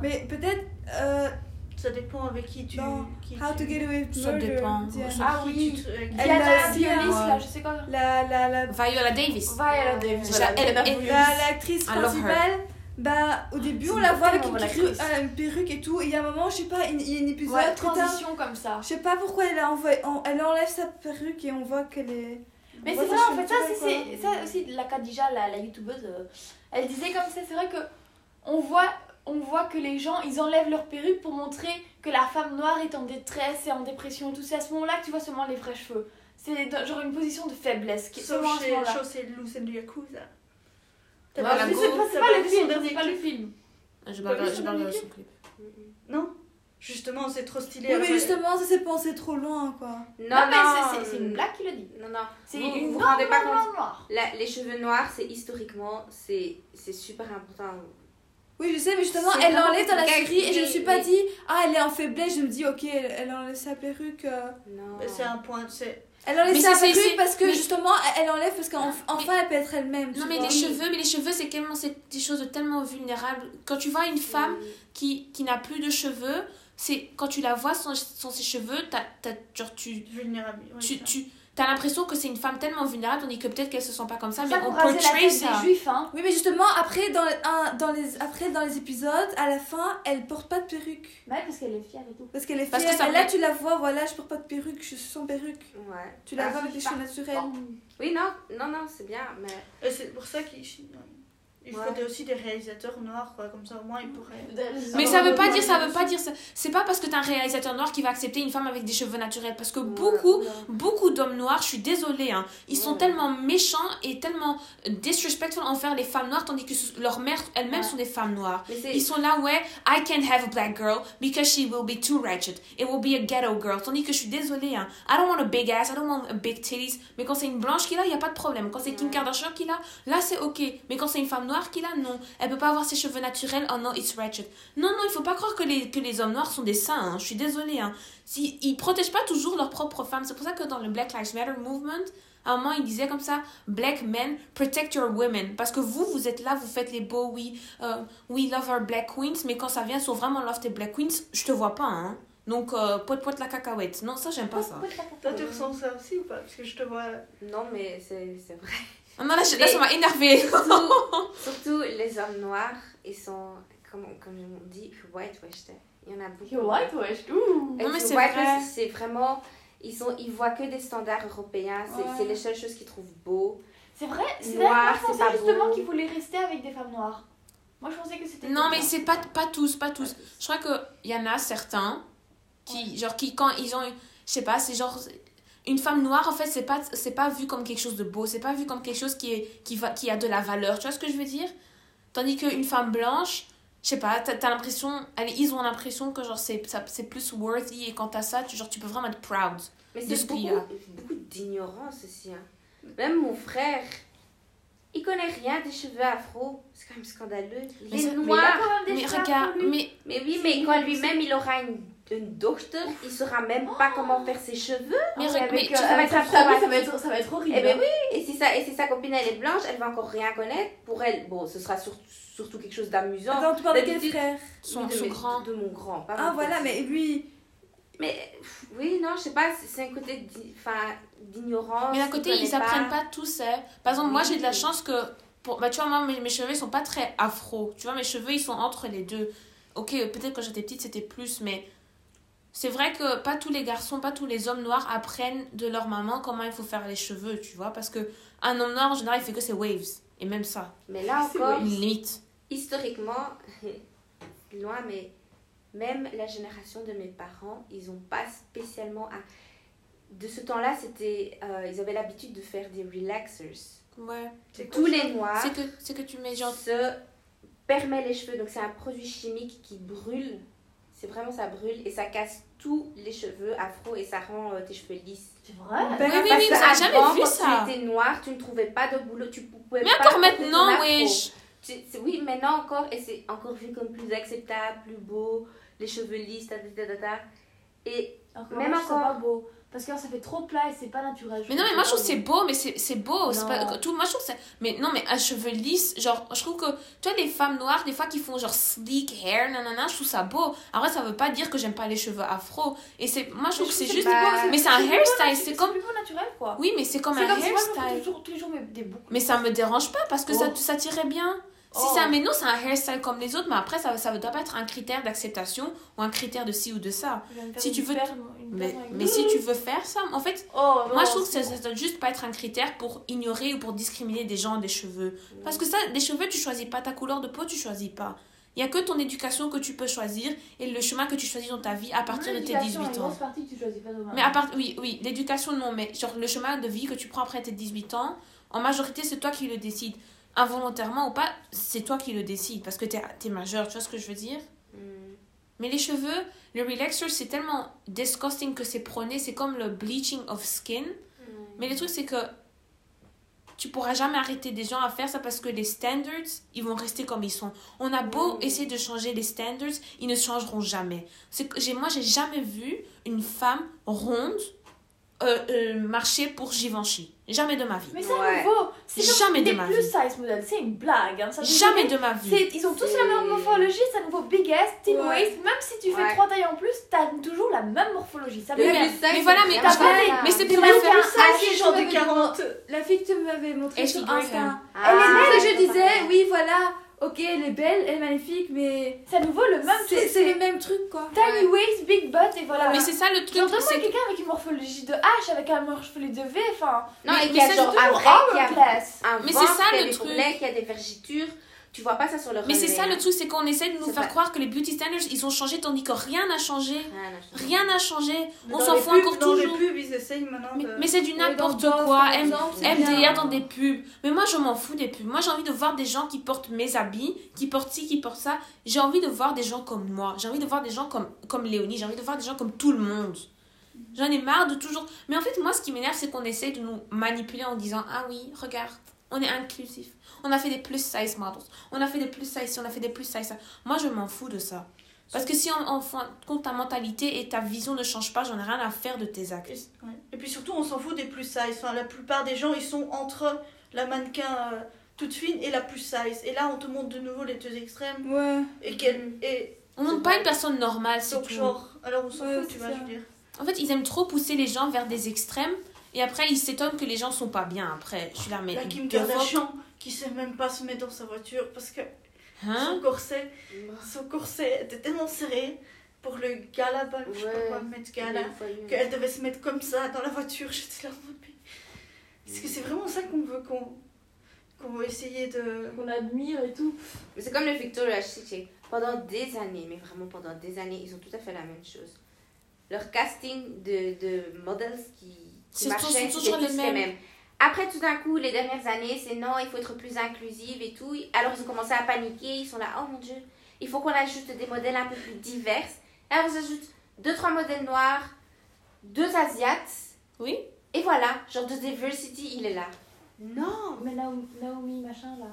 Mais peut-être euh, Ça dépend avec qui tu. Dans qui How tu- to Get Away with Ça Murder. dépend. Ça- Ah qui oui. tu avec- Elle a la violiste, euh, là, je sais quoi. La, la, la, Viola Davis. Viola Davis. Voilà, elle- elle- la- l'actrice her. principale, bah au début C'est on la voit avec une, euh, une perruque et tout, et il y a un moment, je sais pas, il y a un épisode, Ouais, transition comme ça. je sais pas pourquoi elle, a envoyé- elle enlève sa perruque et on voit qu'elle est. Mais c'est sa en fait, ça, c'est, ça aussi, la Khadija, la, la youtubeuse, euh, elle disait comme ça, c'est vrai que on voit, on voit que les gens, ils enlèvent leur perruque pour montrer que la femme noire est en détresse et en dépression et tout. C'est à ce moment-là que tu vois seulement les vrais cheveux. C'est genre une position de faiblesse. Qui, Sauf chez et Lucen du Yakuza. C'est pas, le film, c'est pas le film. Je parle de son clip. Non Justement, c'est trop stylé. Oui, mais justement, ça s'est pensé trop loin, quoi. Non, Non, mais non, c'est- c'est, c'est une blague qui le dit. Non, non. C'est Vous- une vous vous rendez pas compte. La- les cheveux noirs, c'est historiquement, c'est c'est super important. Oui, je sais, mais justement, C'est elle l'enlève dans la série et je me qui- suis pas dit, ah, elle est en faiblesse, je me dis, ok, elle, elle enlève sa perruque. euh, Non. C'est un point. C'est Elle enlève Mais sa c'est- c'est- perruque c'est- parce que mais- justement, elle- enlève parce qu'enfin elle peut être elle-même. Non, mais vois. les cheveux, mais les cheveux, c'est tellement, c'est des choses de tellement vulnérables. Quand tu vois une femme qui, qui n'a plus de cheveux, c'est quand tu la vois sans, sans ses cheveux, t'as, t'as- genre, tu, vulnérable. ouais, tu, ça. tu as l'impression que c'est une femme tellement vulnérable, tandis que peut-être qu'elle se sent pas comme ça, mais Ça on tête ça. des juifs, hein. Oui, mais justement, après dans, un, dans les, après, dans les épisodes, à la fin, elle porte pas de perruque. Ouais, parce qu'elle est fière et tout. Parce qu'elle est Parce fière. que ça et là, tu la vois, voilà, je porte pas de perruque, je suis sans perruque. Ouais. Tu la Ah, vois avec des cheveux naturels. Oui, non, non, non, c'est bien, mais. C'est pour ça qu'il il Ouais. faudrait aussi des réalisateurs noirs, quoi. Comme ça, au moins, ils pourraient. Mais ça veut pas dire, ça veut pas dire ça. C'est pas parce que t'es un réalisateur noir qui va accepter une femme avec des cheveux naturels. Parce que Ouais, beaucoup, beaucoup d'hommes noirs, je suis désolée, hein, ils sont tellement méchants et tellement disrespectful envers les femmes noires, tandis que leurs mères elles-mêmes Ouais. sont des femmes noires. Ils sont là, ouais, I can't have a black girl because she will be too wretched. It will be a ghetto girl. Tandis que je suis désolée, hein. I don't want a big ass, I don't want a big titties. Mais quand c'est une blanche qui l'a, il n'y a pas de problème. Quand c'est Kim. Kardashian qui l'a, là c'est ok. Mais quand c'est une femme noire qui l'a, non. Elle peut pas avoir ses cheveux naturels, oh non, it's wretched. Non, non, il faut pas croire que les, que les hommes noirs sont des saints, hein. Je suis désolée, hein. Si, ils protègent pas toujours leurs propres femmes. C'est pour ça que dans le Black Lives Matter movement, à un moment, ils disaient comme ça, Black men, protect your women. Parce que vous, vous êtes là, vous faites les beaux, oui, euh, we love our black queens, mais quand ça vient sur vraiment love tes black queens, je te vois pas, hein. Donc, euh, pote pote la cacahuète. Non, ça, j'aime pas ça. Toi, tu ressens ça aussi ou pas? Parce que je te vois. Non, mais c'est c'est vrai. Ah non, là, je- là, ça m'a énervé. Surtout, (laughs) surtout les hommes noirs, ils sont, comme, comme on dit, whitewashed. Il y en a beaucoup. Whitewashed, ouh. Non, mais ce c'est vrai. c'est vraiment. Ils, sont, ils voient que des standards européens. C'est Ouais. c'est les seules choses qu'ils trouvent beaux. C'est vrai, c'est vrai, je c'est pensais pas justement beau. qu'il voulait rester avec des femmes noires. Moi, je pensais que c'était. Non, mais c'est pas, pas tous, pas tous. Je crois qu'il y en a certains qui, genre, qui, quand ils ont. Je sais pas, c'est genre. Une femme noire, en fait, c'est pas, c'est pas vu comme quelque chose de beau. C'est pas vu comme quelque chose qui, est, qui, va, qui a de la valeur. Tu vois ce que je veux dire? Tandis qu'une femme blanche, je sais pas, t'as as, l'impression. Ils ont l'impression que, genre, c'est c'est plus worthy. Et quant à ça, tu, genre, tu peux vraiment être proud. Mais De c'est ce qu'il y beaucoup, a. beaucoup d'ignorance aussi. hein. Même mon frère, il connaît rien des cheveux afro. C'est quand même scandaleux. Il Mais est mais Mais noir. Mais cheveux regarde, mais. Mais oui, mais quand lui-même il aura une, une dochter, il saura même pas comment faire ses cheveux. Mais, Ah mais avec, tu- euh, avec sa famille, ça va être, ça va être horrible. Eh ben oui, et c'est ça, et si sa copine elle est blanche, elle va encore rien connaître. Pour elle, bon, ce sera sur- surtout quelque chose d'amusant. Attends, tu parles de quel frère Son, de, son mes- grand. de mon grand. pas Ah mon voilà, petit. mais lui. Mais oui, non, je sais pas, c'est- c'est un côté d'ignorance. Mais d'un côté, ils apprennent pas tous. Hein. Par exemple, moi, j'ai de la chance que. Pour, bah, tu vois, moi, mes, mes cheveux, ils sont pas très afro. Tu vois, mes cheveux, ils sont entre les deux. Ok, peut-être quand j'étais petite, c'était plus, mais. C'est vrai que pas tous les garçons, pas tous les hommes noirs apprennent de leur maman comment il faut faire les cheveux, tu vois. Parce que un homme noir, en général, il fait que ses waves. Et même ça. Mais là C'est encore, Une limite. historiquement, (laughs) loin, mais même la génération de mes parents, ils n'ont pas spécialement. un- De ce temps-là, c'était, euh, ils avaient l'habitude de faire des relaxers. Ouais. Tous les noirs C'est que, c'est que tu mets genre. se permet les cheveux. Donc c'est un produit chimique qui brûle. C'est vraiment ça brûle et ça casse tous les cheveux afro et ça rend euh, tes cheveux lisses. C'est vrai? Oui, oui, oui, vous avez jamais vu quand ça. tu étais noir, tu ne trouvais pas de boulot, tu pouvais Mais pas encore porter ton maintenant, wesh. Tu- c'est- Oui, maintenant encore, et c'est encore vu comme plus acceptable, plus beau, les cheveux lisses, ta, ta, ta, ta, ta. Et Encore Même je encore. beau. Parce que ça fait trop plat et c'est pas naturel. Mais non, mais moi je trouve que c'est beau, mais c'est c'est beau. Pas, tout, moi je trouve que c'est. Mais non, mais un cheveu lisse, genre, je trouve que. Tu vois, les femmes noires, des fois qui font genre sleek hair, nanana, je trouve ça beau. Après, ça veut pas dire que j'aime pas les cheveux afro. Et c'est. Moi je trouve que c'est juste. pas- Mais c'est un hairstyle, c'est comme. plus beau naturel quoi. Oui, mais c'est comme un si hairstyle. toujours, tous les jours mes- des boucles. Mais ça me dérange pas parce que ça, Oh. ça tirait bien. Si Oh. c'est un mais non, c'est un hairstyle comme les autres, mais après, ça, ça doit pas être un critère d'acceptation ou un critère de ci ou de ça. Si tu veux- perle- Mais, avec- mais si tu veux faire ça, en fait, Oh, moi je trouve que ça, ça doit juste pas être un critère pour ignorer ou pour discriminer des gens des cheveux. Parce que ça, des cheveux, tu choisis pas ta couleur de peau, tu choisis pas. Il y a que ton éducation que tu peux choisir et le chemin que tu choisis dans ta vie à partir de tes L'éducation, 18 une ans. partie tu choisis pas. Mais à part, oui, oui, l'éducation non, mais genre le chemin de vie que tu prends après tes 18 ans, en majorité c'est toi qui le décides. Involontairement ou pas, c'est toi qui le décides parce que t'es es majeur, tu vois ce que je veux dire? Hmm. Mais les cheveux, le relaxer c'est tellement disgusting que c'est prôné, c'est comme le bleaching of skin. Mais le truc c'est que tu pourras jamais arrêter des gens à faire ça parce que les standards, ils vont rester comme ils sont. On a beau Mm. essayer de changer les standards, ils ne changeront jamais. Moi j'ai jamais vu une femme ronde euh, euh, marcher pour Givenchy. Jamais de ma vie. Mais c'est Ouais. nouveau. C'est Jamais de ma plus vie. size models. C'est une blague. Hein. Ça Jamais de ma vie. Ils ont tous la même morphologie, c'est un nouveau big ass, thin Ouais. waist. Même si tu fais Ouais. trois tailles en plus, t'as toujours la même morphologie. Ça mais- dire- plus ça, mais c'est voilà, mais pas ça. mais c'est Tu pour faire ça, Ah, si, genre genre de de 40. La fille que tu m'avais montré Ashley sur. Insta. Ah, Elle est belle, c'est je disais, oui, voilà, ok, elle est belle, elle est magnifique, mais C'est à nouveau le même truc. c'est le même truc quoi. Tiny waist, big butt et voilà. Mais c'est ça le truc. Genre, c'est que- quelqu'un avec une morphologie de H, avec un morphologie de V, enfin. Non, Mais- mais y a genre c'est un vrai, qui a un Mais c'est ça, le des truc. qui a des vergitures. Tu vois pas ça sur le Mais c'est ça le hein. truc, c'est qu'on essaie de nous faire pas- croire que les beauty standards ils ont changé tandis que rien n'a changé. Rien n'a changé. Mais On s'en les fout pubs- encore Dans les toujours. pubs, ils essayent maintenant Mais, de... mais c'est du n'importe quoi. M- MDR bien. dans des pubs. Mais moi, je m'en fous des pubs. Moi, j'ai envie de voir des gens qui portent mes habits, qui portent ci, qui portent ça. J'ai envie de voir des gens comme moi. J'ai envie de voir des gens comme, comme Léonie. J'ai envie de voir des gens comme tout le monde. J'en ai marre de toujours. Mais en fait, moi, ce qui m'énerve, c'est qu'on essaie de nous manipuler en disant Ah oui, regarde, on est inclusif. On a fait des plus size models. On a fait des plus size on a fait des plus size. Moi, je m'en fous de ça. Parce que si en, en fin de compte ta mentalité et ta vision ne change pas, j'en ai rien à faire de tes actes. Et, ouais. Et puis surtout, on s'en fout des plus size. Enfin, la plupart des gens, ils sont entre la mannequin euh, toute fine et la plus size. Et là, on te montre de nouveau les deux extrêmes. Ouais. Et, qu'elle, et On montre pas une personne normale, c'est donc, tout. genre, alors on s'en Ouais, fout, tu vois, je veux dire. En fait, ils aiment trop pousser les gens vers des extrêmes et après ils s'étonnent que les gens sont pas bien. Après, je suis là, mais. La Kim. Kardashian qui sait même pas se mettre dans sa voiture parce que Hein son corset, son corset était tellement serré pour le gala, bah, je sais pas Ouais. quoi, mettre gala, qu'elle devait se mettre comme ça dans la voiture. (laughs) J'étais là, en mode, mais est-ce que c'est vraiment ça qu'on veut qu'on qu'on veut essayer de Qu'on admire et tout. Mais c'est comme le Victoria's Secret. Pendant des années, mais vraiment pendant des années, ils ont tout à fait la même chose. Leur casting de, de models qui, qui C'est marchaient, toujours- c'était toujours tous les les mêmes. mêmes. Après, tout d'un coup, les dernières années, c'est non, il faut être plus inclusive et tout. Alors, ils ont commencé à paniquer. Ils sont là, oh mon dieu, il faut qu'on ajoute des modèles un peu plus divers. Alors, ils ajoutent deux, trois modèles noirs, deux asiates. Oui. Et voilà, genre de diversity, il est là. Non Mais Naomi, Naomi machin là.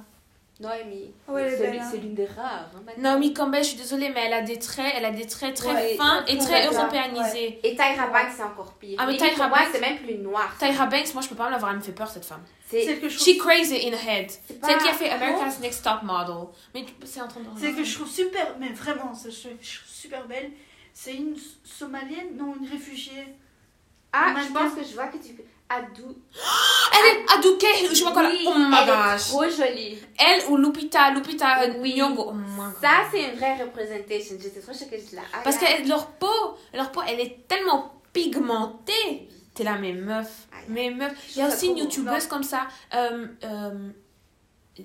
Noémie. Ouais, c'est l'une- hein. c'est l'une des rares. hein. Naomi Campbell, je suis désolée, mais elle a des traits, elle a des traits très Ouais, fins et très européanisés. Et Tyra Banks, c'est encore pire. Ah, mais Tyra Banks- c'est même plus noir. Tyra Banks, moi je peux pas me la voir, elle me fait peur cette femme. C'est Celle que je She trouve, crazy in the head. c'est C'est pas... elle qui a fait America's Next Top Model. Mais c'est en train de celle que je trouve super, mais vraiment, ça, je trouve super belle. C'est une somalienne, non, une réfugiée. Ah, je pense que je vois que tu... Adou... Elle est Aduke, je vois quoi là. Oui, Oh my elle est gosh. trop jolie. Elle ou Lupita, Lupita euh, Oui. Nyong'o. Oh my. Ça, c'est une vraie représentation. J'étais trop choquée, je la Parce que leur peau, leur peau, elle est tellement pigmentée. T'es là, mes meufs. Aïe. Mes meufs. Je Il y a aussi une youtubeuse comme ça. Euh, euh, je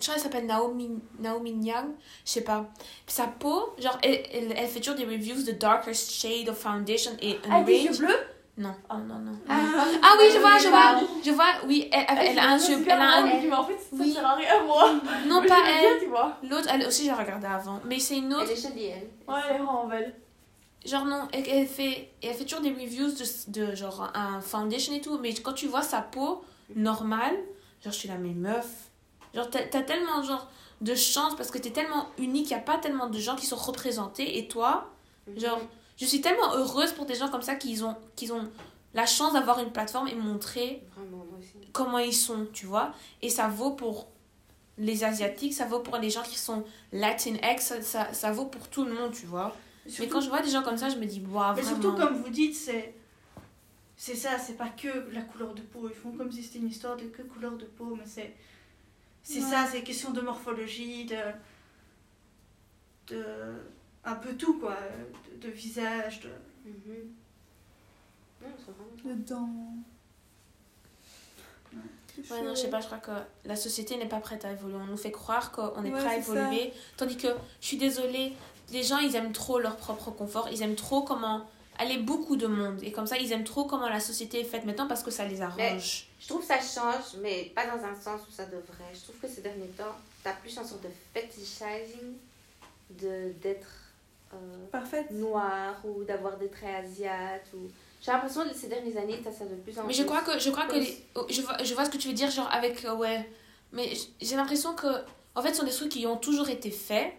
crois qu'elle s'appelle Naomi, Naomi Nyang. Je sais pas. Puis sa peau, genre, elle, elle, elle fait toujours des reviews de Darkest Shade of Foundation et Ah, des yeux bleus? Non, oh, non, non. Ah, Ah oui, je vois, je vois. Je vois, oui, elle, elle, elle a un jeu. Elle a un. Mais en fait, ça Oui. sert à rien moi. Non, Mais pas elle. L'autre, elle aussi, j'ai regardé avant. Mais c'est une autre. Elle est jolie, elle. Ouais, elle est vraiment belle. Genre non, elle, elle fait, elle fait toujours des reviews de, de genre un foundation et tout, mais quand tu vois sa peau normale, genre je suis là, mais meuf, genre t'as t'as tellement genre de chance parce que t'es tellement unique, y a pas tellement de gens qui sont représentés et toi, genre je suis tellement heureuse pour des gens comme ça qui ont, qui ont la chance d'avoir une plateforme et montrer Vraiment, moi aussi. comment ils sont, tu vois, et ça vaut pour les asiatiques, ça vaut pour les gens qui sont latinx, ça, ça, ça vaut pour tout le monde, tu vois. Mais Surtout- quand je vois des gens comme ça, je me dis, waouh, Mais vraiment. surtout, comme vous dites, c'est. C'est ça, c'est pas que la couleur de peau. Ils font comme si c'était une histoire de que couleur de peau, mais c'est. C'est Ouais. ça, c'est question de morphologie, de. de. Un peu tout, quoi. De, de visage, de. Vraiment... Dedans. Ouais, non, je sais pas, je crois que la société n'est pas prête à évoluer. On nous fait croire qu'on est Ouais, prêt à évoluer. Tandis que, je suis désolée, les gens, ils aiment trop leur propre confort. Ils aiment trop comment aller beaucoup de monde. Et comme ça, ils aiment trop comment la société est faite maintenant parce que ça les arrange. Je trouve que ça change, mais pas dans un sens où ça devrait. Je trouve que ces derniers temps, t'as plus une sorte de fetishizing de d'être Parfaite. noir ou d'avoir des traits asiates. Ou... J'ai l'impression que ces dernières années, t'as ça de plus en plus. Mais je crois que, je crois que les- oh, je, vois, je vois ce que tu veux dire, genre avec, euh, ouais. Mais j'ai l'impression que, en fait, ce sont des trucs qui ont toujours été faits,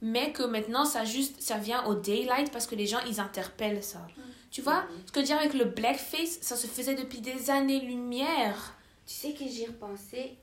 mais que maintenant, ça juste, ça vient au daylight parce que les gens, ils interpellent ça. Tu vois, ce que je veux dire avec le blackface, ça se faisait depuis des années-lumière. Tu sais que j'y repensais,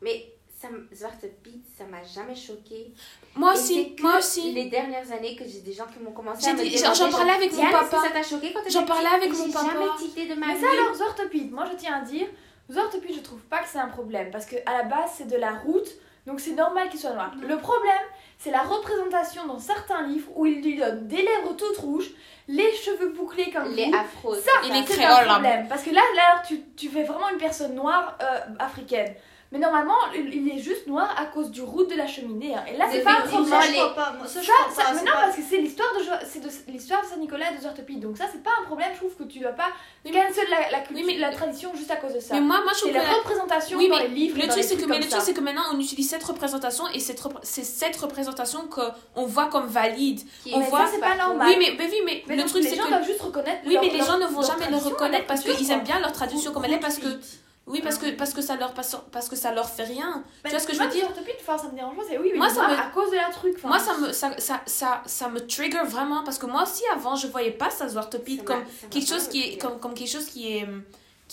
mais ça, Zwarte Piet, ça m'a jamais choqué. Moi aussi, moi aussi. Les dernières années que j'ai des gens qui m'ont commencé à me dit- demander, j'en- parlais avec mon papa. ça t'a choqué quand J'en parlais avec mon J'ai papa. jamais tité de ma Mais vie. ça alors, Zortopid, moi je tiens à dire, Zortopid, je trouve pas que c'est un problème parce que à la base c'est de la route, donc c'est normal qu'il soit noir. Le problème, c'est la représentation dans certains livres où il lui donne des lèvres toutes rouges, les cheveux bouclés comme Les afros. Ça, c'est un là. problème. Parce que là, là tu, tu fais vraiment une personne noire euh, africaine. Mais normalement, il est juste noir à cause du route de la cheminée. hein. Et là, c'est pas un problème. Ça, je les- crois pas. Moi, ça, je Ça, crois ça- pas. mais c'est non, pas- parce que c'est l'histoire de, c'est de l'histoire de Saint-Nicolas et de Zortopide. Donc ça, c'est pas un problème. Je trouve que tu dois pas cancel la, la culture, Oui, mais- la tradition juste à cause de ça. Mais moi, moi, je trouve que la représentation Oui, dans mais les livres. Le truc, les c'est que, mais le truc, c'est que maintenant, on utilise cette représentation et cette repr- c'est cette représentation qu'on voit comme valide. Qui on Mais voit- c'est pas normal. Oui, mais, mais oui, mais, le truc, les c'est gens que. doivent juste reconnaître. Oui, mais les gens ne vont jamais le reconnaître parce qu'ils aiment bien leur tradition comme elle est, parce que. Oui, parce que, parce que, ça, leur, parce parce que ça leur fait rien. Mais tu vois ce que je veux dire? enfin, ça me dérange pas. C'est oui, mais Moi, ça me- à cause de la truc. enfin. Moi, ça me, ça, ça, ça, ça me trigger vraiment parce que moi aussi, avant, je voyais pas ça, Zwartopide, Ça comme quelque chose qui est comme, comme quelque chose qui est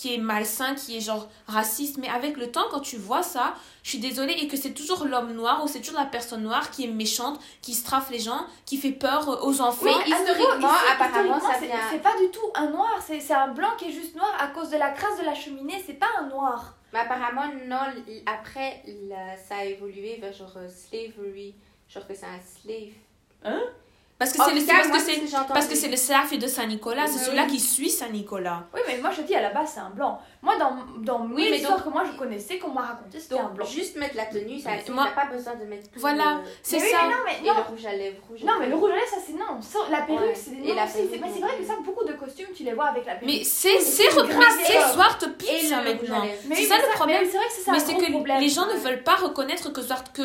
qui est malsain qui est genre raciste mais avec le temps quand tu vois ça je suis désolée et que c'est toujours l'homme noir ou c'est toujours la personne noire qui est méchante qui strafe les gens qui fait peur aux enfants nouveau, historiquement, apparemment, historiquement, ça c'est- vient- C'est pas du tout un noir, c'est c'est un blanc qui est juste noir à cause de la crasse de la cheminée, c'est pas un noir. Mais apparemment, non, après, la- ça a évolué vers genre euh, slavery. Genre que c'est un slave. Parce que En c'est le parce que c'est le de Saint-Nicolas c'est celui-là qui suit Saint-Nicolas Oui, mais moi je dis à la base c'est un blanc. Moi dans, dans histoires que moi je connaissais, qu'on m'a raconté, c'était un blanc. juste mettre la tenue, ça t'as pas besoin de mettre Voilà, c'est ça mais non, mais le rouge à lèvres rouge. Non, mais le rouge à lèvres, ça c'est non. La perruque, c'est mais c'est vrai que ça, beaucoup de costumes, tu les vois avec la perruque. mais c'est rouge à maintenant c'est ça le problème Mais c'est vrai que c'est un Mais c'est gros que problème. les gens ne veulent pas reconnaître que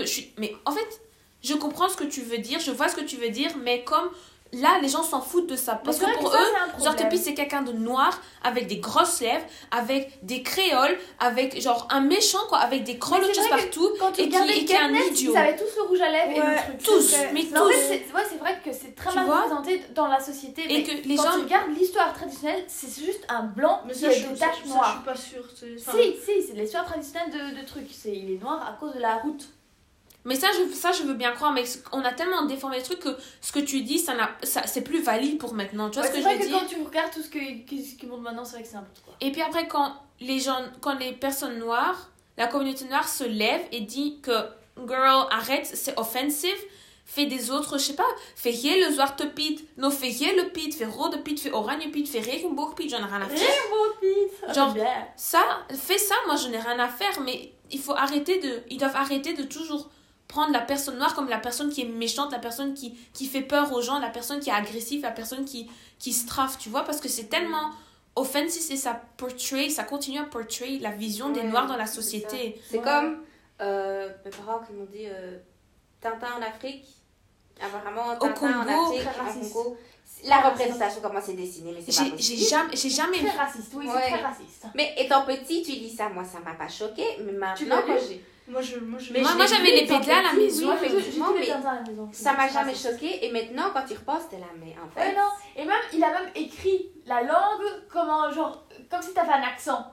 suis mais en fait je comprends ce que tu veux dire je vois ce que tu veux dire mais comme là, les gens s'en foutent de ça. Parce que pour ça, eux, genre. Tepi, c'est quelqu'un de noir, avec des grosses lèvres, avec des créoles, avec genre un méchant, quoi, avec des que partout. Quand tu et qui- et qui est un idiot. Ils avaient tous le rouge à lèvres et le truc. Tous, c'est- mais en tous. fait, c'est ouais, c'est vrai que c'est très Tu mal représenté dans la société. Et mais que les quand gens. tu regardes l'histoire traditionnelle, c'est juste un blanc Mais qui ça, a je, des taches ça, je noires. suis pas sûre. enfin, Si, si, c'est l'histoire traditionnelle de, de trucs. C'est, il est noir à cause de la route. Mais ça je, ça, je veux bien croire, mais on a tellement déformé le truc que ce que tu dis, ça ça, c'est plus valide pour maintenant. Tu vois Ouais, ce que c'est je vrai veux que dire quand tu regardes tout ce que, que- ce qui monte maintenant, c'est vrai que c'est n'importe quoi. Et puis après, quand les gens, quand les personnes noires, la communauté noire se lève et dit que girl, arrête, c'est offensive, fais des autres, je sais pas, fais le zwarte piet, no fais le piet, fais rode piet, fais oranje piet, fais regenboog piet, j'en ai rien à faire. Genre- Genre, bien. Ça, fais ça, moi je n'ai rien à faire, mais il faut arrêter de, ils doivent arrêter de toujours prendre la personne noire comme la personne qui est méchante, la personne qui, qui fait peur aux gens, la personne qui est agressive, la personne qui, qui straffe, tu vois, parce que c'est tellement offensif et ça portray, ça continue à portray la vision des Ouais, noirs dans la société. C'est Ouais. comme euh, mes parents qui m'ont dit euh, Tintin en Afrique. Apparemment, Tintin en Congo, Afrique, très en. Congo. La représentation, comment c'est dessiné, mais c'est pas J'ai jamais, j'ai jamais Très raciste, oui, Ouais. c'est très raciste. Mais étant petit, tu dis ça, moi ça m'a pas choqué, mais Tu maintenant l'as j'ai. Moi, je, moi, je Mais Moi, je moi l'ai j'avais les pédales à la maison. oui, effectivement, mais ça m'a jamais choqué. Et maintenant, quand tu repenses, t'es là, mais en fait. Non. Et même, il a même écrit la langue comme un genre, comme si t'avais un accent.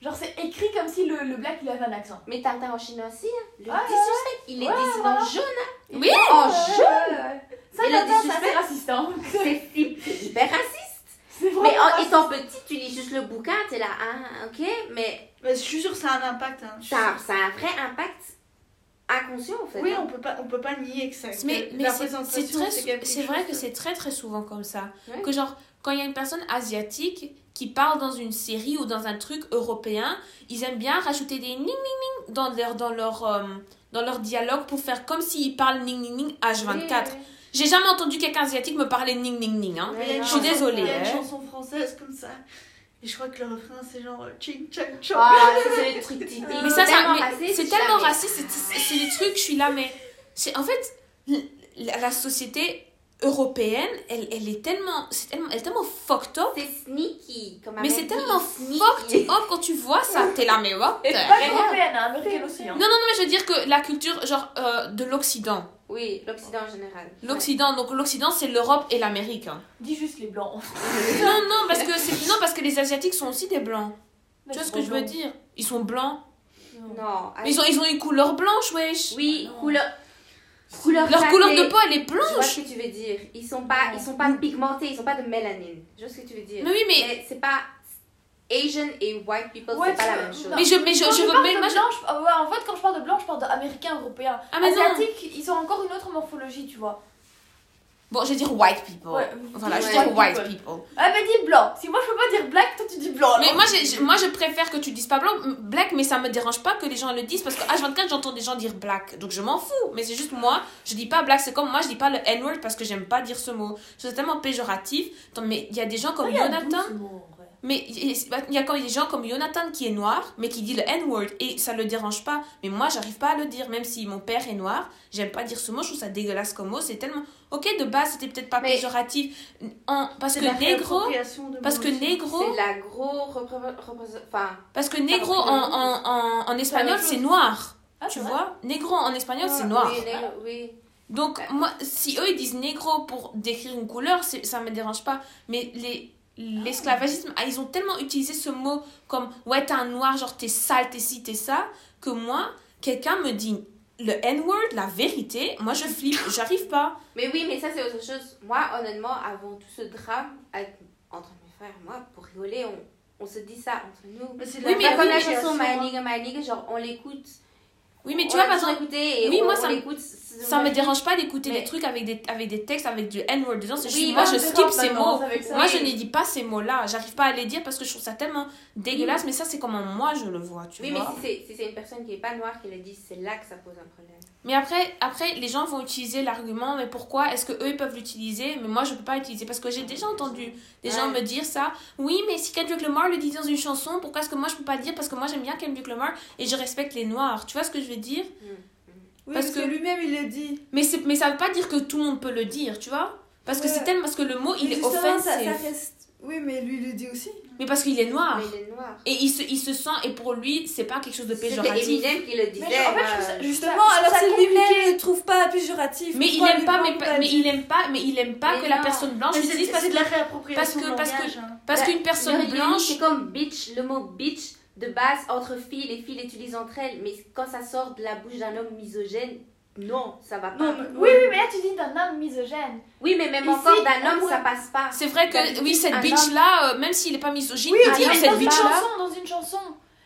Genre, c'est écrit comme si le, le black il avait un accent. Mais Tintin en Chine aussi, hein. le Ouais, disrespect, il est Ouais, dessiné en jaune. hein. Oui. En jaune. Ça, Et le Tintin, c'est raciste. Hein. C'est hyper raciste. Mais en étant petit, tu lis juste le bouquin, t'es là, ah, ok, mais Mais je suis sûre que ça a un impact. hein. Ça, a un vrai impact inconscient en fait. Oui, hein. on peut pas, on peut pas nier que ça. Mais, que mais la c'est c'est chose vrai que c'est très très souvent comme ça. Ouais. Que genre, quand il y a une personne asiatique qui parle dans une série ou dans un truc européen, ils aiment bien rajouter des ning ning ning dans leur, dans leur, euh, dans leur dialogue pour faire comme s'ils parlent ning ning ning H24. Oui, oui. J'ai jamais entendu quelqu'un asiatique me parler ning ning ning. Hein. Je suis désolée, Il y a une hein. chanson française comme ça. Et je crois que le refrain, c'est genre euh, ching chang chong. Ah, (laughs) c'est les trucs typiques. Mais ça, c'est tellement raciste, c'est- des trucs, je suis là, mais c'est en fait la société européenne, elle, elle est tellement, c'est tellement, elle est tellement fucked up. C'est sneaky. Comme Mais c'est tellement sneaky. fucked up quand tu vois ça, t'es là, mais what the Pas européenne, hein, américaine aussi. Hein. Non, non, non, mais je veux dire que la culture, genre, euh, de l'Occident. Oui, l'Occident en général. L'Occident, donc l'Occident, c'est l'Europe et l'Amérique. hein. Dis juste les blancs. (laughs) Non, non, parce que c'est, non, parce que les Asiatiques sont aussi des blancs. Tu vois ce que je veux dire? Ils sont blancs. Non. Mais ils ont, ils ont une couleur blanche, wesh. Oui, Non. couleur. Couleur Leur couleur de peau, elle est Je vois blanche. ce que tu veux dire. Ils sont pas, ils sont pas pigmentés, ils sont pas de mélanine. Je vois ce que tu veux dire. Mais oui, mais Mais c'est pas Asian et white people, Ouais, c'est pas la même chose. non. Mais je, mais je, Quand je je veux, je- blanc, je- ouais, en fait, quand je parle de blanc, je parle d'américain, européen. Ah, mais non. Asiatique, ils ont encore une autre morphologie, tu vois. Bon, je vais dire white people. Ouais. Voilà, je vais dire white people. Ah, mais dis blanc. Si moi je peux pas dire black, toi tu dis blanc. Mais moi, j'ai- moi, je préfère que tu dises pas blanc, black, mais ça me dérange pas que les gens le disent parce que H24, j'entends des gens dire black. Donc je m'en fous. Mais c'est juste moi, je dis pas black. C'est comme moi, je dis pas le N-word parce que j'aime pas dire ce mot. C'est tellement péjoratif. Attends, Mais il y a des gens comme Ah, Jonathan. Mais il y a- il y a des gens comme Jonathan qui est noir, mais qui dit le N-word et ça le dérange pas. Mais moi, j'arrive pas à le dire, même si mon père est noir. J'aime pas dire ce mot, je trouve ça dégueulasse comme mot. C'est tellement. Ok, de base, c'était peut-être pas Mais- péjoratif. En... Parce que négro. Parce que négro. C'est la gros Enfin, Parce que négro en, en, en, en espagnol, c'est noir. Ah, tu vois? Négro en espagnol, c'est noir. Oui, négro, oui. Donc, moi, si eux, ils disent négro pour décrire une couleur, ça me dérange pas. Mais les l'esclavagisme, ah, ils ont tellement utilisé ce mot comme ouais, t'es un noir, genre t'es sale, t'es ci, t'es ça, que moi, quelqu'un me dit le N-word, la vérité, moi je flippe, j'arrive pas. Mais oui, mais ça c'est autre chose. Moi, honnêtement, avant tout ce drame avec- entre mes frères et moi, pour rigoler, on, on se dit ça entre nous. Mais Oui, la mais Pas comme la chanson hein. My Nigga, My Nigga, genre on l'écoute. Oui, mais tu vois, par exemple, et oui, on, moi, on ça ça me dérange pas d'écouter Mais- des trucs avec des, avec des textes avec du N-word dedans. Oui, juste, moi, je skip ces mots. Moi, Oui. je ne dis pas ces mots-là. J'arrive pas à les dire parce que je trouve ça tellement dégueulasse. Mais ça, c'est comment moi je le vois, tu Oui, mais vois. si c'est si c'est une personne qui est pas noire qui le dit, c'est là que ça pose un problème. Mais après, après, les gens vont utiliser l'argument, mais pourquoi est-ce que eux ils peuvent l'utiliser, mais moi je peux pas l'utiliser parce que j'ai déjà entendu des gens me dire ça. Oui, mais si Kendrick Lamar le dit dans une chanson, pourquoi est-ce que moi je peux pas le dire? Parce que moi j'aime bien Kendrick Lamar et je respecte les noirs. Tu vois ce que je veux dire? Oui, Parce parce, que- que lui-même il le dit. Mais c'est mais ça veut pas dire que tout le monde peut le dire, tu vois? Parce que c'est tellement. Parce que le mot, il est offensif. ça, ça reste... Oui, mais lui, il le dit aussi. Mais parce qu'il est noir. Mais il est noir. Et il se, il se sent. Et pour lui, c'est pas quelque chose de péjoratif. Eminem qui le disait. Mais en fait, ça- Justement, alors c'est lui-même ne trouve pas péjoratif. Mais il aime pas, mais, pas mais il aime pas, mais il aime pas Mais que la personne blanche Mais utilise c'est parce c'est de la réappropriation parce que- de parce que- hein. parce Bah, qu'une personne blanche. C'est comme bitch, le mot bitch de base entre filles, les filles l'utilisent entre elles, mais quand ça sort de la bouche d'un homme misogène, non, ça va pas. Non, mais- Oui, oui, mais là tu dis d'un homme misogène. Oui, mais même Ici, encore d'un homme, ça passe pas. C'est vrai que oui, cette un bitch homme- là, même s'il est pas misogyne, Oui, il dit mais cette une bitch là. chanson, dans une chanson.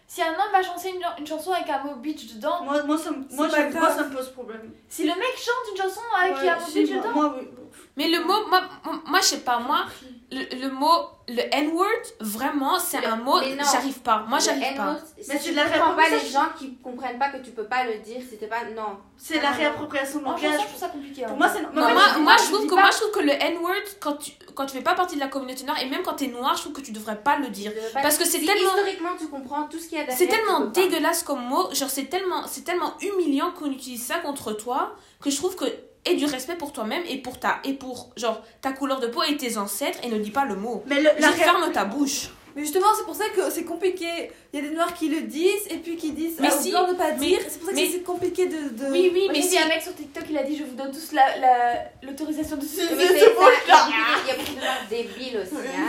Si un homme va chanter une, une chanson avec un mot bitch dedans, Moi, moi, ça, me- moi, moi, ça me pose problème. si le mec chante une chanson avec Ouais, un mot si, bitch moi- dedans, moi, oui. Mais le mot, moi, moi, je sais pas, moi, le, le mot, le N-word, vraiment, c'est un mot, j'arrive pas. Moi, j'arrive pas. Mais tu la comprends pas les gens qui comprennent pas que tu peux pas le dire, c'était pas. Non. C'est la réappropriation de langage. je trouve ça compliqué. hein. Pour moi, c'est. Moi, je trouve que, moi, je trouve que le N-word, quand tu, quand tu fais pas partie de la communauté noire, et même quand t'es noir, je trouve que tu devrais pas le dire. Tu Parce que c'est si tellement- Historiquement, tu comprends tout ce qu'il y a derrière. C'est tu tellement dégueulasse comme mot, genre c'est tellement, c'est tellement humiliant qu'on utilise ça contre toi, que je trouve que aie du respect pour toi-même et pour ta, et pour, genre, ta couleur de peau et tes ancêtres, et ne dis pas le mot. Mais le- la ferme ta bouche. Mais justement, c'est pour ça que c'est compliqué. Il y a des noirs qui le disent et puis qui disent Mais ah, si, de pas mais- dire. C'est pour ça que mais- c'est compliqué de. de... Oui, oui, mais si. un mec sur TikTok, il a dit Je vous donne tous la- la- l'autorisation de Mais c'est ça, mot-là. il y a beaucoup de- gens débiles aussi. Hein.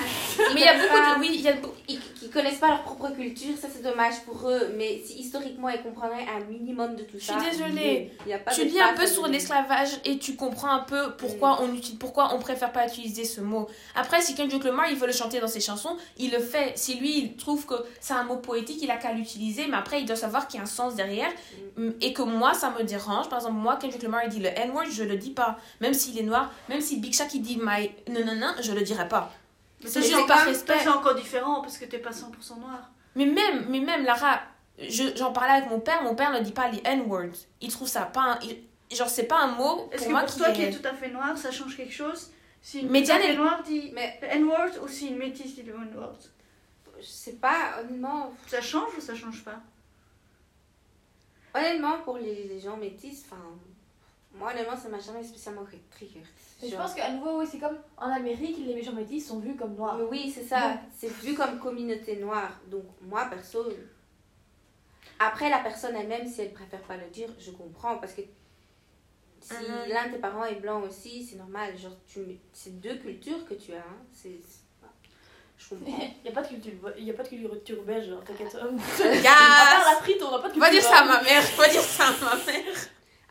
Mais il y a beaucoup de, oui, il y a beaucoup- Ils, qui connaissent pas leur propre culture, ça c'est dommage pour eux. Mais si historiquement ils comprendraient un minimum de tout Je ça. suis désolée. Il y a pas Tu lis un peu sur l'esclavage et tu comprends un peu pourquoi on utilise, pourquoi on préfère pas utiliser ce mot. Après, si Kendrick Lamar il veut le chanter dans ses chansons, il le fait. Si lui il trouve que c'est un mot poétique, il a qu'à l'utiliser. Mais après, il doit savoir qu'il y a un sens derrière Mm, et que moi ça me dérange. Par exemple, moi Kendrick Lamar il dit le N-word, je le dis pas. Même s'il est noir, même si Big Shaq il dit my non non non, je le dirai pas. Mais C'est juste c'est par quand- respect. ça, C'est encore différent parce que t'es pas 100% noir. Mais même, mais même Lara, je- j'en parlais avec mon père. Mon père ne dit pas les N-words. Il trouve ça pas. un- il- genre c'est pas un mot Est-ce que moi pour qui toi qui est tout à fait noir, ça change quelque chose? Si une Mais personne Diane, qui est noire dit Mais- N-word ou si une métisse dit le N-word Je sais pas, honnêtement. Ça change ou ça change pas? Honnêtement, pour les, les gens métis, enfin. Moi, honnêtement, ça m'a jamais spécialement trigger. Mais je pense qu'à nouveau, oui, c'est comme en Amérique, les méchants métis sont vus comme noirs. Mais oui, c'est ça. C'est vu comme communauté noire. Donc, moi, perso. Après, la personne elle-même, si elle préfère pas le dire, je comprends. Parce que si Mhm. l'un de tes parents est blanc aussi, c'est normal. Genre, tu... c'est deux cultures que tu as. hein. C'est. C'est- Je comprends. (laughs) Il n'y a pas de culture, il y a pas de culture belge, hein, t'inquiète. (laughs) À Yes part la frite, on n'a pas de culture. Va dire ça à ma mère. Va dire ça à ma mère.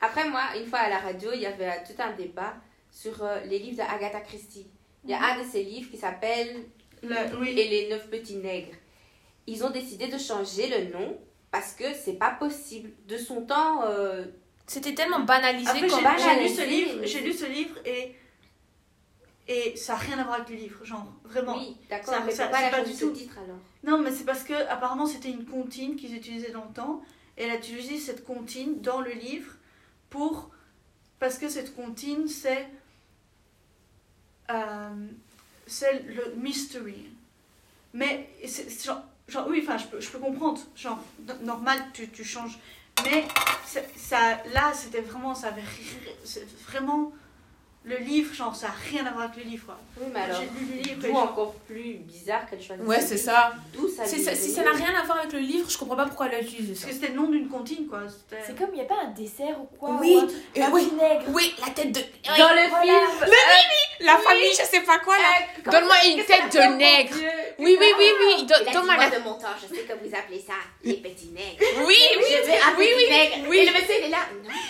Après, moi, une fois à la radio, il y avait tout un débat sur euh, les livres d'Agatha Christie. Il y a un de ces livres qui s'appelle Le- Oui. Et les neuf petits nègres. Ils ont décidé de changer le nom parce que c'est pas possible. De son temps, euh, C'était tellement banalisé j'ai lu ce livre, j'ai lu ce livre et et ça a rien à voir avec le livre, genre vraiment. oui, d'accord, mais ça- pas changé du tout. titre alors Non, mais c'est parce que apparemment c'était une comptine qu'ils utilisaient dans le temps et elle a utilisé cette comptine dans le livre pour parce que cette comptine c'est euh, c'est le mystery. Mais c'est genre, genre oui, enfin je peux, je peux comprendre, genre no- normal tu, tu changes, mais ça là c'était vraiment ça avait vraiment le livre genre ça a rien à voir avec le livre. quoi. Oui, mais alors, J'ai lu le livre et encore plus bizarre qu'elle choisisse. Ouais, ce c'est ça. D'où ça Si ça n'a rien à voir avec le livre, je comprends pas pourquoi elle a utilisé parce ça. que c'était le nom d'une comptine quoi. C'est comme, il n'y a pas un dessert ou quoi Oui, ou euh, un oui. vinaigre. Oui, la tête de. Dans le Voilà. film. La famille, je sais pas quoi là. euh, Donne-moi une tête de nègre. Oui, oui, oui, oui. Donne-moi moi, la. de mon temps, je sais que vous appelez ça les petits nègres. Oui, oui, je vais appeler oui, oui, oui. Et le monsieur, il est là.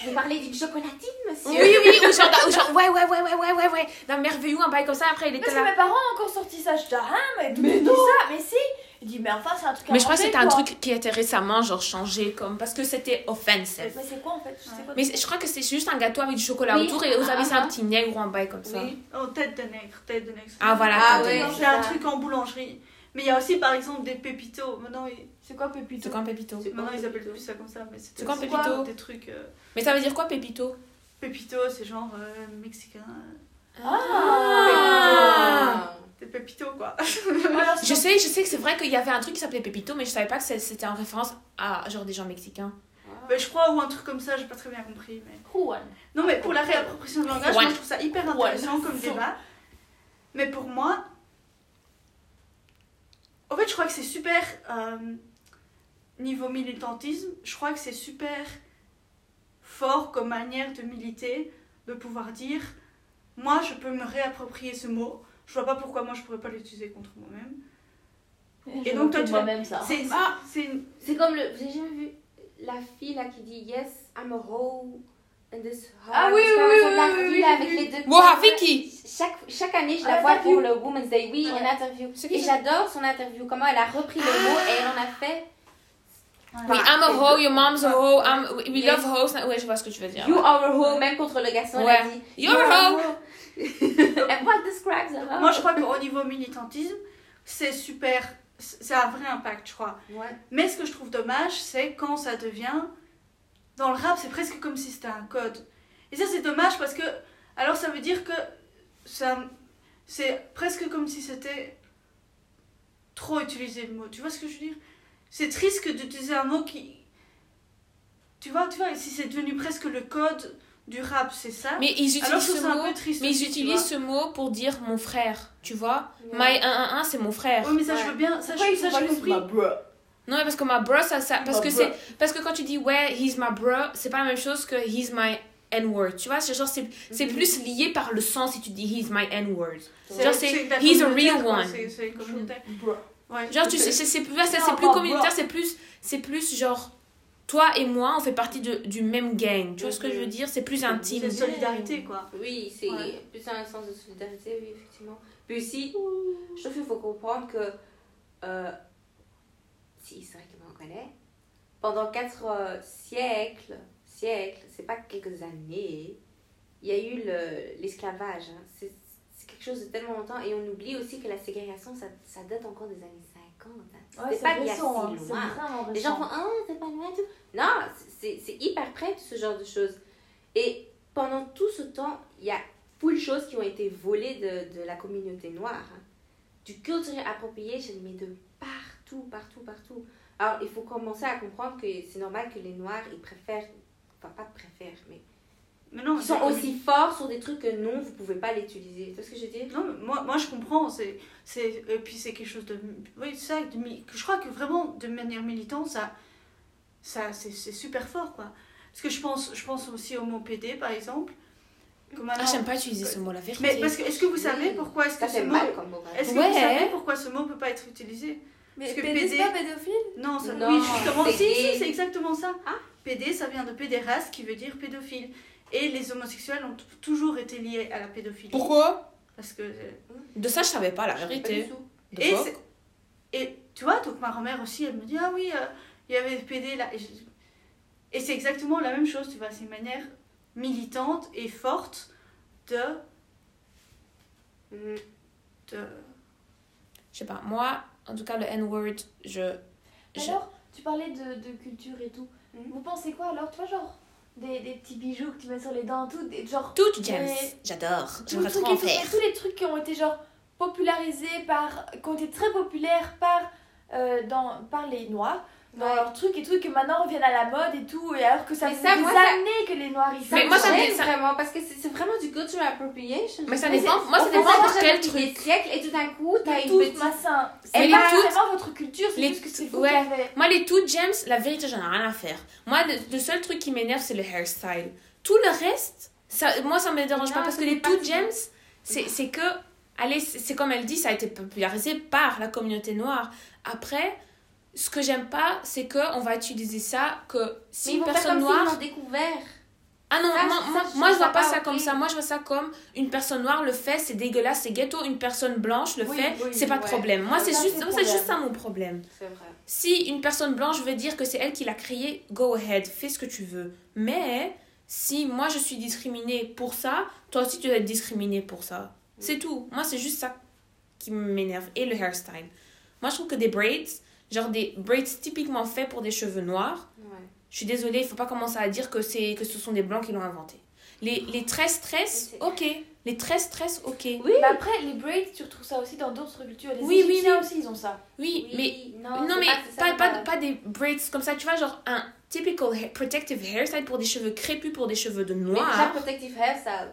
Vous parlez d'une chocolatine, monsieur Oui, oui, ou genre, ou genre, ouais, ouais, ouais, ouais, ouais, ouais, ouais. D'un merveilleux, un bail comme ça, après il était Parce que là. mes parents ont encore sorti ça, je dis ah mais dis ça Mais si Il dit mais enfin c'est un truc Mais je crois que c'était un truc qui était récemment, genre, changé, comme. Parce que c'était offensive. Mais c'est quoi en fait? Je sais pas. Mais je crois que c'est juste un gâteau avec du chocolat Oui. autour et vous avez ça un Ah, petit nègre ou un bail comme ça. Oui. Oh, tête de nègre, tête de nègre. Ah, voilà, Ah, ouais. C'est un truc en boulangerie. Mais il y a aussi par exemple des pépitos. Maintenant, C'est quoi Pépito? C'est quoi un pépito? Maintenant, ils appellent plus ça comme ça. Mais C'est quoi, pépito? Des trucs. euh, Mais ça veut dire quoi, pépito? Pépitos, c'est genre euh, mexicain. Ah Des pépitos quoi. (laughs) Je sais, je sais que c'est vrai qu'il y avait un truc qui s'appelait pépito, mais je savais pas que c'est- c'était en référence à genre des gens mexicains. Ben, je crois, ou un truc comme ça, j'ai pas très bien compris. Mais... Juan. Non, mais pour la réappropriation de langage, moi je trouve ça hyper intéressant comme débat. Mais pour moi, en fait, je crois que c'est super. euh, niveau militantisme, je crois que c'est super fort comme manière de militer, de pouvoir dire moi je peux me réapproprier ce mot, je vois pas pourquoi moi je pourrais pas l'utiliser contre moi-même. Et donc, toi, tu vas- même ça. C'est Ah. c'est une. C'est comme le. J'ai jamais vu la fille là qui dit Yes, I'm a hoe in this house. Ah oui, oui, oui, oui, la oui, fille, oui, avec vu. les deux chaque, chaque année, je la vois l'interview. pour le Women's Day, oui, Ouais. en interview. Et j'adore son interview, comment elle a repris le mot et elle en a fait Oui, I'm a hoe, your mom's a hoe, I'm, we we Yes. love hoes. Ouais, je vois ce que tu veux dire. You are a hoe, même contre le garçon, elle a Ouais. dit You're a hoe. (laughs) And what describes a hoe? Moi je crois qu'au niveau militantisme, c'est super. C'est un vrai impact, je crois. Ouais. Mais ce que je trouve dommage, c'est quand ça devient. Dans le rap, c'est presque comme si c'était un code. Et ça, c'est dommage parce que. Alors, ça veut dire que. ça C'est presque comme si c'était. Trop utilisé le mot. Tu vois ce que je veux dire? C'est triste que d'utiliser un mot qui. Tu vois, tu vois, si c'est devenu presque le code du rap, c'est ça? Mais ils Alors, utilisent ce mot. peu triste. Mais ils utilisent ce mot pour dire mon frère, tu vois? Ouais. My 111, c'est mon frère. Oui, mais ça, je veux bien. Ça, Pourquoi je- ça, j'ai compris. Non, mais parce que ma bro, ça, ça parce que c'est parce que quand tu dis ouais, he's my bro, c'est pas la même chose que he's my N-word. Tu vois, c'est genre c'est c'est Mhm. plus lié par le sens si tu dis he's my N-word. C'est- Genre, c'est- he's a real one. C'est. Ouais. Genre tu sais c'est c'est plus c'est Non, c'est plus communautaire, c'est plus c'est plus genre toi et moi, on fait partie de, du même gang. Tu vois ce que je veux dire? C'est plus C'est intime. une solidarité, quoi. Oui, c'est Ouais. plus un sens de solidarité, oui, effectivement. Puis aussi, je trouve qu'il faut comprendre que, euh, si c'est vrai que on connaît, pendant quatre euh, siècles, siècles, c'est pas quelques années, il y a eu le- l'esclavage. hein. C'est quelque chose de tellement longtemps et on oublie aussi que la ségrégation, ça, ça date encore des années 50. hein. Ouais, c'est pas il y a si loin. Les gens font Ah, c'est pas loin, tout. Non, c'est hyper près ce genre de choses. Et pendant tout ce temps, il y a full de choses qui ont été volées de, de la communauté noire. hein. Du cultural appropriation, mais de partout, partout, partout. Alors, il faut commencer à comprendre que c'est normal que les noirs, ils préfèrent, enfin, pas préfèrent, mais Mais non, ils c'est sont aussi forts sur des trucs que non, vous pouvez pas l'utiliser. Tu vois ce que veux dire? Non, mais moi, moi je comprends. C'est, c'est, et puis c'est quelque chose de. Oui, ça, de je crois que vraiment, de manière militante, ça, ça c'est, c'est super fort, quoi. Parce que je pense, je pense aussi au mot PD, par exemple. Que Ah, j'aime pas utiliser ce mot, la vérité. mais parce que, est-ce que vous savez Oui. pourquoi est-ce Ça que ce fait mot. mal comme mot. Est-ce que Ouais. vous savez pourquoi ce mot peut pas être utilisé? Mais Parce que PD, c'est pas pédophile? Non, ça, Non, oui, justement, si, si, c'est exactement ça. Ah. PD, ça vient de pédéraste, qui veut dire pédophile. Et les homosexuels ont toujours été liés à la pédophilie. Pourquoi Parce que. euh, De ça, je savais pas la vérité. Et, tu vois, donc ma grand-mère aussi, elle me dit Ah oui, euh, il y avait PD là. Et, je- et c'est exactement la même chose, tu vois. C'est une manière militante et forte de. Mhm. de... Je sais pas, moi, en tout cas, le N-word, je. je- Alors, tu parlais de, de culture et tout. Mhm. Vous pensez quoi alors? Tu vois, genre, des, des petits bijoux que tu mets sur les dents, tout, des, genre, Tout, James. Mais- J'adore. J'aimerais trop en faire. tous les trucs qui ont été, genre, popularisés par. qui ont été très populaires par, euh, dans, par les Noirs, dans Ouais. leurs trucs et tout, et que maintenant reviennent à la mode et tout, et alors que ça Mais fait ça, des moi, ça- années que les Noirs ils Mais moi, ça me- ça- vraiment parce que c'est c'est vraiment du cultural appropriation. Mais ça dépend. c'est- Moi, ça on dépend fait pour ça quel depuis des truc. siècles et tout d'un coup, t'as une toutes, petite. massin. Mais C'est les pas toutes- vraiment votre culture, c'est les- juste que c'est vous ouais. qui avez. Moi, les tout James, la vérité, j'en ai rien à faire. Moi, le, le seul truc qui m'énerve, c'est le hairstyle. Tout le reste, ça, moi, ça me dérange Non, pas parce que les pas tout si- James, c'est c'est que. Allez, c'est comme elle dit, ça a été popularisé par la communauté noire. Après, ce que j'aime pas, c'est qu'on va utiliser ça que si une personne noire. découvert. Ah non, Ça, moi, ça, moi, je moi, je vois pas ça comme ça. Moi, je vois ça comme une personne noire le fait, c'est dégueulasse, c'est ghetto. Une personne blanche le Oui, fait, oui, c'est pas de problème. Moi, Ça, c'est juste, c'est juste ça mon problème. C'est vrai. Si une personne blanche veut dire que c'est elle qui l'a créé, go ahead, fais ce que tu veux. Mais si moi je suis discriminée pour ça, toi aussi tu dois être discriminée pour ça. C'est tout. Moi, c'est juste ça qui m'énerve. Et le hairstyle. Moi, je trouve que des braids, genre des braids typiquement faits pour des cheveux noirs, Ouais. je suis désolée, il faut pas commencer à dire que, c'est, que ce sont des blancs qui l'ont inventé. Les, les tresses tresses, ok. Les tresses tresses, ok. Oui, Mais après, les braids, tu retrouves ça aussi dans d'autres cultures. Les Oui, oui, oui. aussi, ils ont ça. Oui, mais non, non, mais pas, pas, des braids comme ça, tu vois, genre un typical hair- protective hairstyle pour des cheveux crépus, pour des cheveux de Mais déjà, noir. protective hair, ça.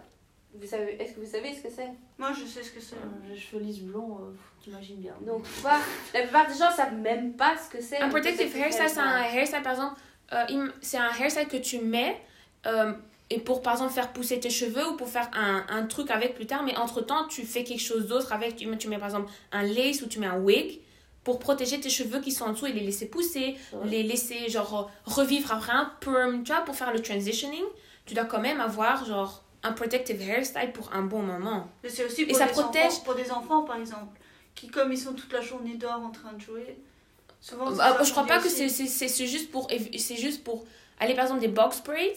Vous savez, est-ce que vous savez ce que c'est? Moi, je sais ce que c'est. Les cheveux lisses blonds, euh, t'imagines bien. Donc, la plupart des gens savent même pas ce que c'est. Un protective hairstyle, c'est un hairstyle, par exemple, euh, c'est un hairstyle que tu mets euh, et pour, par exemple, faire pousser tes cheveux ou pour faire un, un truc avec plus tard, mais entre-temps, tu fais quelque chose d'autre avec, tu mets, tu mets, par exemple un lace ou tu mets un wig pour protéger tes cheveux qui sont en dessous et les laisser pousser, Ouais. les laisser, genre, revivre après un perm, tu vois, pour faire le transitioning, tu dois quand même avoir, genre, un protective hairstyle pour un bon moment. Mais c'est aussi Et pour, ça des protège- enfants, pour des enfants, par exemple, qui, comme ils sont toute la journée dehors en train de jouer, souvent. Ah, ça je crois pas que c'est c'est- c'est- c'est juste pour juste pour aller par exemple des box braids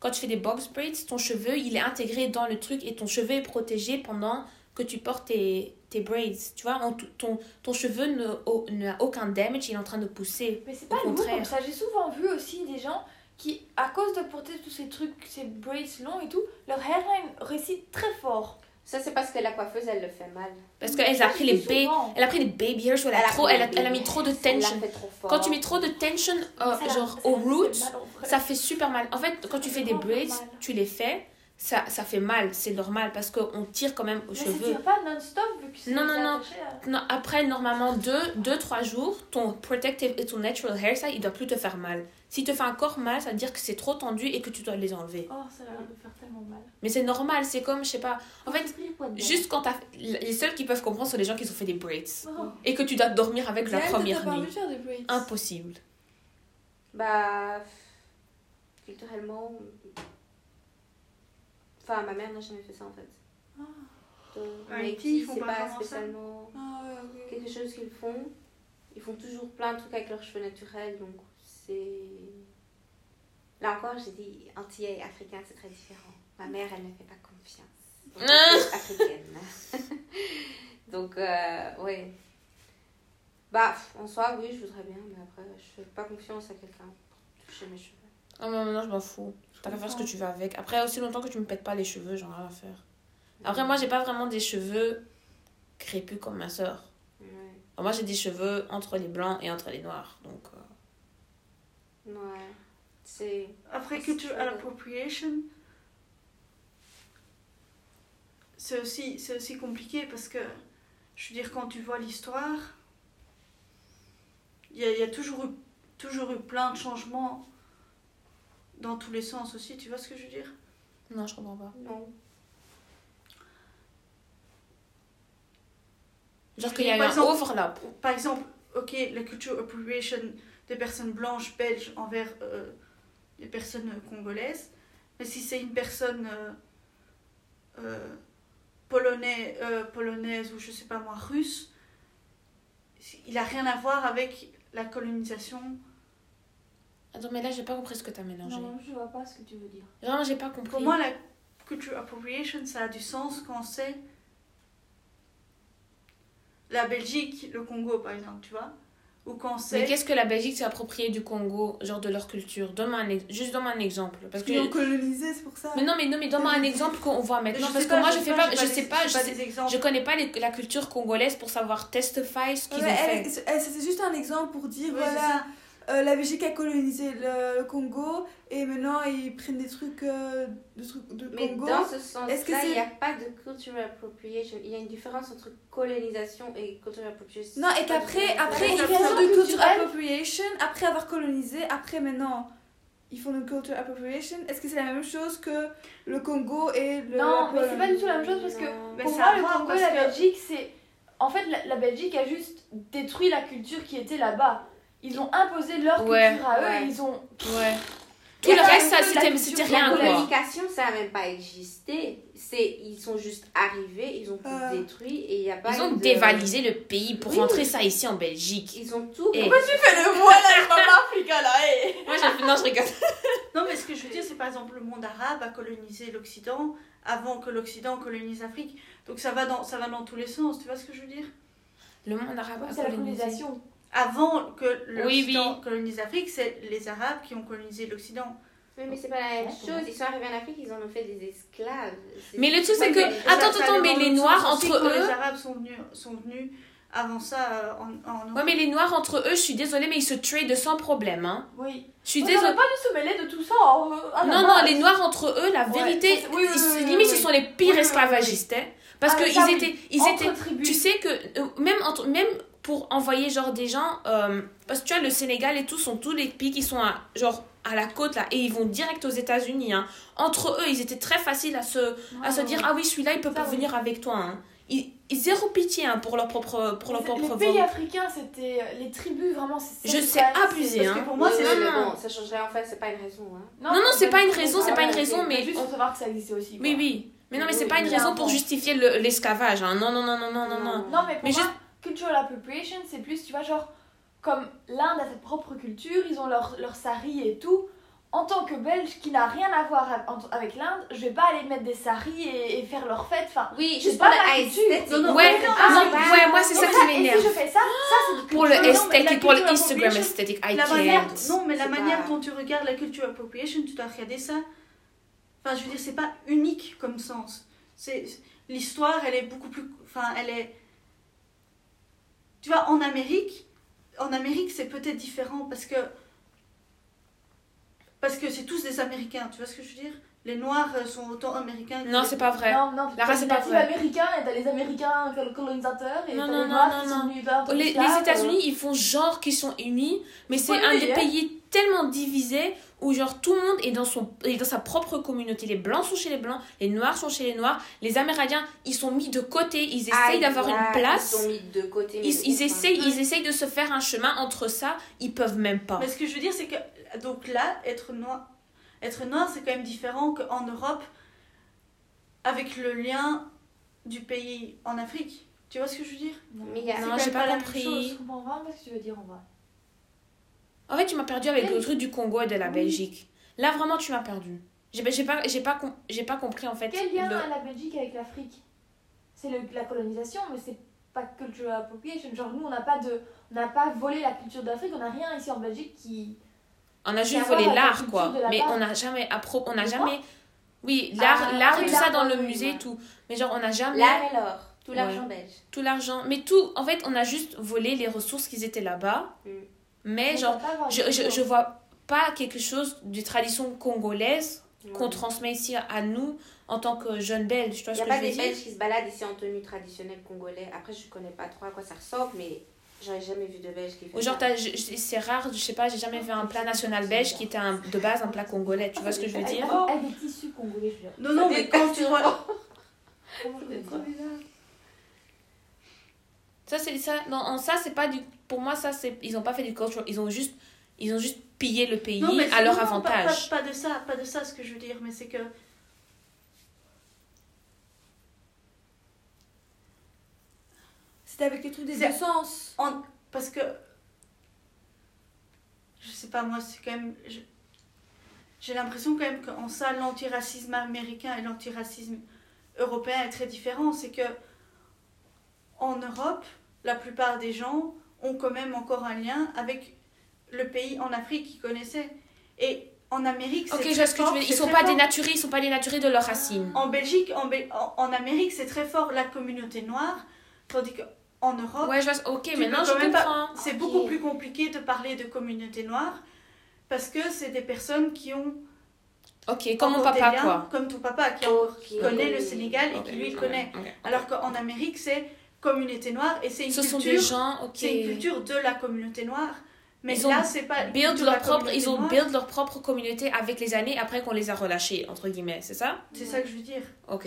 quand tu fais des box braids ton cheveu il est intégré dans le truc et ton cheveu est protégé pendant que tu portes tes, tes braids tu vois ton, ton cheveu n'a aucun damage il est en train de pousser Mais c'est pas lourd comme ça. J'ai souvent vu aussi des gens qui, à cause de porter tous ces trucs, ces braids longs et tout, leur hairline récite très fort. Ça, c'est parce que la coiffeuse, elle le fait mal. parce qu'elle a pris les ba elle a pris les baby hairs elle a, trop elle a, elle a mis trop de tension fait trop fort. quand tu mets trop de tension euh, genre aux roots ça fait super mal. En fait, quand tu fais des braids, tu les fais, ça, ça fait mal, c'est normal parce qu'on tire quand même aux Mais ça cheveux. tire pas non-stop vu que c'est Non, non, non. à- Non, après, normalement, 2-3 jours, ton protective et ton natural hairstyle, il doit plus te faire mal. Si te fait encore mal, ça veut dire que c'est trop tendu et que tu dois les enlever. Oh, ça a l'air de faire tellement mal. Mais c'est normal, c'est comme, je sais pas. En fait, juste quand t'as. Les seuls qui peuvent comprendre sont les gens qui ont fait des braids. Oh. Et que tu dois dormir avec la première envie nuit. de faire des braids Impossible. Bah. Culturellement. Enfin, ma mère n'a jamais fait ça en fait. Ah. Donc, font c'est pas spécialement Ah ouais, quelque chose qu'ils font. Ils font toujours plein de trucs avec leurs cheveux naturels, donc c'est. Là encore, j'ai dit antillais et africain, c'est très différent. Ma mère, elle ne fait pas confiance. Ah. africaines. (laughs) donc, euh, ouais. Bah, en soi, oui, je voudrais bien, mais après, je fais pas confiance à quelqu'un pour toucher mes cheveux. Ah, mais maintenant, je m'en fous. T'as qu'à faire ce que tu veux avec. Après, aussi longtemps que tu me pètes pas les cheveux, j'en ai rien à faire. Après, moi, j'ai pas vraiment des cheveux crépus comme ma soeur. Ouais. Moi, j'ai des cheveux entre les blancs et entre les noirs. Donc, euh, Ouais. C'est. Après, C'est cultural appropriation, c'est aussi, c'est aussi compliqué parce que, je veux dire, quand tu vois l'histoire, il y a, il y a toujours, eu, toujours eu plein de changements dans tous les sens aussi, tu vois ce que je veux dire? Non, je comprends pas. Non. Genre qu'il y a eu un exemple- overlap. Par exemple, ok, la culture appropriation des personnes blanches belges envers euh, des personnes congolaises, mais si c'est une personne euh, euh, polonais, euh, polonaise ou je sais pas moi russe, il a rien à voir avec la colonisation. Attends, mais là, j'ai pas compris ce que t'as mélangé. Non, je vois pas ce que tu veux dire. Vraiment, j'ai pas compris. Pour moi, la culture appropriation, ça a du sens quand c'est la Belgique, le Congo par exemple, tu vois, ou quand mais c'est qu'est-ce que la Belgique s'est appropriée du Congo, genre de leur culture? Donne-moi un ex- Juste donne-moi un exemple. Parce que... Ils ont colonisé, c'est pour ça. Mais non, mais, non, mais donne-moi un exemple qu'on voit maintenant. Parce que moi, je sais fais pas, je sais pas, je, pas sais- des exemples. je connais pas les- la culture congolaise pour savoir testify ce qu'ils Ouais, ont elle- fait. elle- c'est juste un exemple pour dire Oui, voilà, euh, la Belgique a colonisé le, le Congo et maintenant ils prennent des trucs euh, de, trucs de Mais Congo. dans ce Est-ce que sens-là, il n'y a pas de cultural appropriation. Il y a une différence entre colonisation et cultural appropriation. Non, et qu'après, après, ils font du cultural appropriation, après avoir colonisé, après maintenant, ils font du cultural appropriation. Est-ce que c'est la même chose que le Congo et le. Non, mais c'est pas du tout la même chose parce que Non. Pour ça moi, le Congo et la que- Belgique, c'est. En fait, la, la Belgique a juste détruit la culture qui était là-bas. Ils ont imposé leur Ouais, culture à eux ouais. et ils ont. Ouais. Tout le reste, ça, c'était rien, La quoi. colonisation, ça n'a même pas existé. C'est, ils sont juste arrivés, ils ont tout Ah. détruit et il n'y a pas Ils ont de- dévalisé le pays pour Oui. rentrer ça ici en Belgique. Ils ont tout. Et- tu fais le voile avec Papa Africa là, hé Moi, j'ai non, je rigole. (laughs) Non, mais ce que je veux dire, c'est par exemple le monde arabe a colonisé l'Occident avant que l'Occident colonise l'Afrique. Donc ça va, dans, ça va dans tous les sens, tu vois ce que je veux dire? Le monde arabe a C'est la colonisé. colonisation. Avant que l'Occident oui. colonise l'Afrique, c'est les Arabes qui ont colonisé l'Occident. Oui, mais c'est pas la même chose. Ils sont arrivés en Afrique, ils en ont fait des esclaves. Mais le truc, c'est que. Attends, attends, allait mais les Noirs, entre eux. Les Arabes sont venus, sont venus avant ça euh, en, en Ouais, mais les noirs entre eux, je suis désolée, mais ils se trade sans problème. Hein. Oui. Je suis On désolée. pas dû se mêler de tout ça. hein. Ah, Non, non, les noirs entre eux, la vérité, ça, c'est- oui, oui, ils- oui, oui, limite, oui, ce sont les pires Oui, oui, oui, esclavagistes. hein. Parce Ah, qu'ils étaient. Ils Entre étaient tribus. tu sais que euh, même, entre, même pour envoyer genre des gens. euh, parce que tu vois, le Sénégal et tout sont tous les pays qui sont à, genre à la côte là. Et ils vont direct aux États-Unis. Hein. Entre eux, ils étaient très faciles à se, à se dire Ah oui, celui-là, il peut Ça, pas oui. venir avec toi. Hein. Ils, ils zéro pitié hein, pour leur propre, pour leur Les- propre Les pays africains, c'était les tribus, vraiment. c'est- Je sais abuser, parce hein. que pour moi, c'est non. bon, ça changerait en fait, c'est pas une raison. Hein. Non, non, c'est pas une raison, c'est pas une raison, mais Juste on- pour savoir que ça existait aussi. Oui, quoi. oui. Mais non, mais c'est pas une raison pour justifier le- l'esclavage. hein. Non, non, non, non, non, non, non. Non, mais pour Mais moi, juste- cultural appropriation, c'est plus, tu vois, genre, comme l'Inde a sa propre culture, ils ont leur, leur sari et tout. En tant que Belge qui n'a rien à voir avec l'Inde, je vais pas aller mettre des saris et, et faire leur fête. Enfin, Oui, juste pas le culture. esthétique. Non, non, Ouais, non, ah, ouais, moi c'est ça mais qui et si m'énerve. je fais ça, ça c'est de Pour le la esthétique, pour le culture Instagram appropriation, esthétique, I la manière, non, mais la manière pas- dont tu regardes la culture appropriation, tu dois regarder ça. Enfin, je veux dire, c'est pas unique comme sens. C'est l'histoire, elle est beaucoup plus, enfin, elle est. Tu vois, en Amérique, en Amérique, c'est peut-être différent parce que parce que c'est tous des Américains. Tu vois ce que je veux dire? Les Noirs euh, sont autant américains. que Non, les- c'est pas vrai. Non, non, La race, c'est pas vrai. américains et t'as les américains col- colonisateurs et Non, t'as non, les noirs non, qui non. sont venus Les, les qu'esclaves, États-Unis, ils font genre qu'ils sont unis, mais c'est Oui, un oui, des pays tellement divisé où genre tout le monde est dans, son, est dans sa propre communauté. Les blancs sont chez les blancs, les noirs sont chez les noirs, les amérindiens, ils sont mis de côté, ils essayent Ah, d'avoir une place. Ils sont mis de côté. mais Ils, essayent, ils essayent de se faire un chemin entre ça, ils peuvent même pas. Mais ce que je veux dire, c'est que donc là, être noir, être noir, c'est quand même différent qu'en Europe, avec le lien du pays en Afrique. Tu vois ce que je veux dire? Mais il y a. Non, même pas pas la même compris. chose. Je comprends vraiment ce que tu veux dire en vrai. En fait, tu m'as perdu avec le truc du Congo et de la Oui. Belgique. Là, vraiment, tu m'as perdu. J'ai pas, j'ai pas, com- j'ai pas compris en fait. Quel lien le- a la Belgique avec l'Afrique? C'est le- la colonisation, mais c'est pas cultural appropriation. Genre nous, on n'a pas de, on n'a pas volé la culture d'Afrique. On n'a rien ici en Belgique qui. On a juste volé la l'art, culture quoi. Mais on n'a jamais, appro on n'a jamais. Oui, l'art, Ah, l'art tout ça dans le musée et ouais. tout. Mais genre, on n'a jamais L'art et l'or. Tout Ouais. l'argent belge. tout l'argent. Mais tout, en fait, on a juste volé les ressources qui étaient là-bas. Mm. Mais on genre, je, je, je culture. vois pas quelque chose de tradition congolaise qu'on transmet ici à nous en tant que jeunes belges. Tu vois Il n'y que a pas des Belges qui se baladent ici en tenue traditionnelle congolais. Après, je connais pas trop à quoi ça ressemble, mais j'aurais jamais vu de Belge qui fait Ou genre, c'est rare, je sais pas, j'ai jamais vu un plat national belge qui était un- de base un plat congolais. Tu vois ce que je veux dire? Avec des tissus congolais, je veux dire. Non, non, mais quand tu vois. (laughs) Comment je peux dire ça c'est ça. Non, en ça, c'est pas du. Pour moi, ça, c'est. Ils ont pas fait du culture. Ils ont juste. Ils ont juste pillé le pays Non, mais à leur non, non, pas- avantage. Pas, pas de ça, pas de ça ce que je veux dire, mais c'est que. C'était avec les trucs des en- parce que. Je sais pas, moi, c'est quand même. je- J'ai l'impression quand même qu'en ça, l'antiracisme américain et l'antiracisme européen est très différent. C'est que. En Europe, la plupart des gens ont quand même encore un lien avec le pays en Afrique qu'ils connaissaient. Et en Amérique, c'est Ok, je très que tu fort, veux dire. c'est Ils sont pas fort. dénaturés, ils sont pas dénaturés de leurs racines. En Belgique, en, Bel- en, en Amérique, c'est très fort la communauté noire, tandis qu'en Europe, Ouais, je vois. Ok, maintenant je même pas- comprends. c'est beaucoup plus compliqué de parler de communauté noire parce que c'est des personnes qui ont Ok, comme mon papa, liens, quoi. comme ton papa qui connaît le Sénégal et qui lui connaît. Alors qu'en Amérique, c'est communauté noire et c'est une Ce sont culture. des gens, ok. C'est une culture de la communauté noire. Mais Ils ont là, c'est pas. Build leur propre, communauté ils ont noire. build leur propre communauté avec les années après qu'on les a relâchés, entre guillemets, c'est ça? C'est ça que je veux dire. Ok.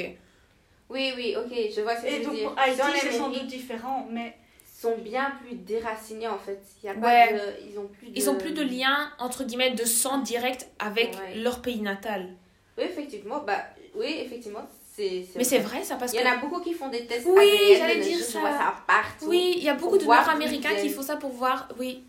Oui, oui, ok, je vois ce que Et tu veux donc, dire. pour Haïti, c'est sans doute différent, mais. sont bien plus déracinés en fait. Il y a pas de... Ils ont plus de... Ils ont plus de lien, entre guillemets, de sang direct avec Ouais. leur pays natal. Oui, effectivement, bah, oui, effectivement, c'est... Mais c'est vrai ça parce Il y en a beaucoup qui font des tests Oui, j'allais dire ça. Je vois ça partout. Oui, il y a beaucoup de Noirs américains qui font ça pour voir. Oui.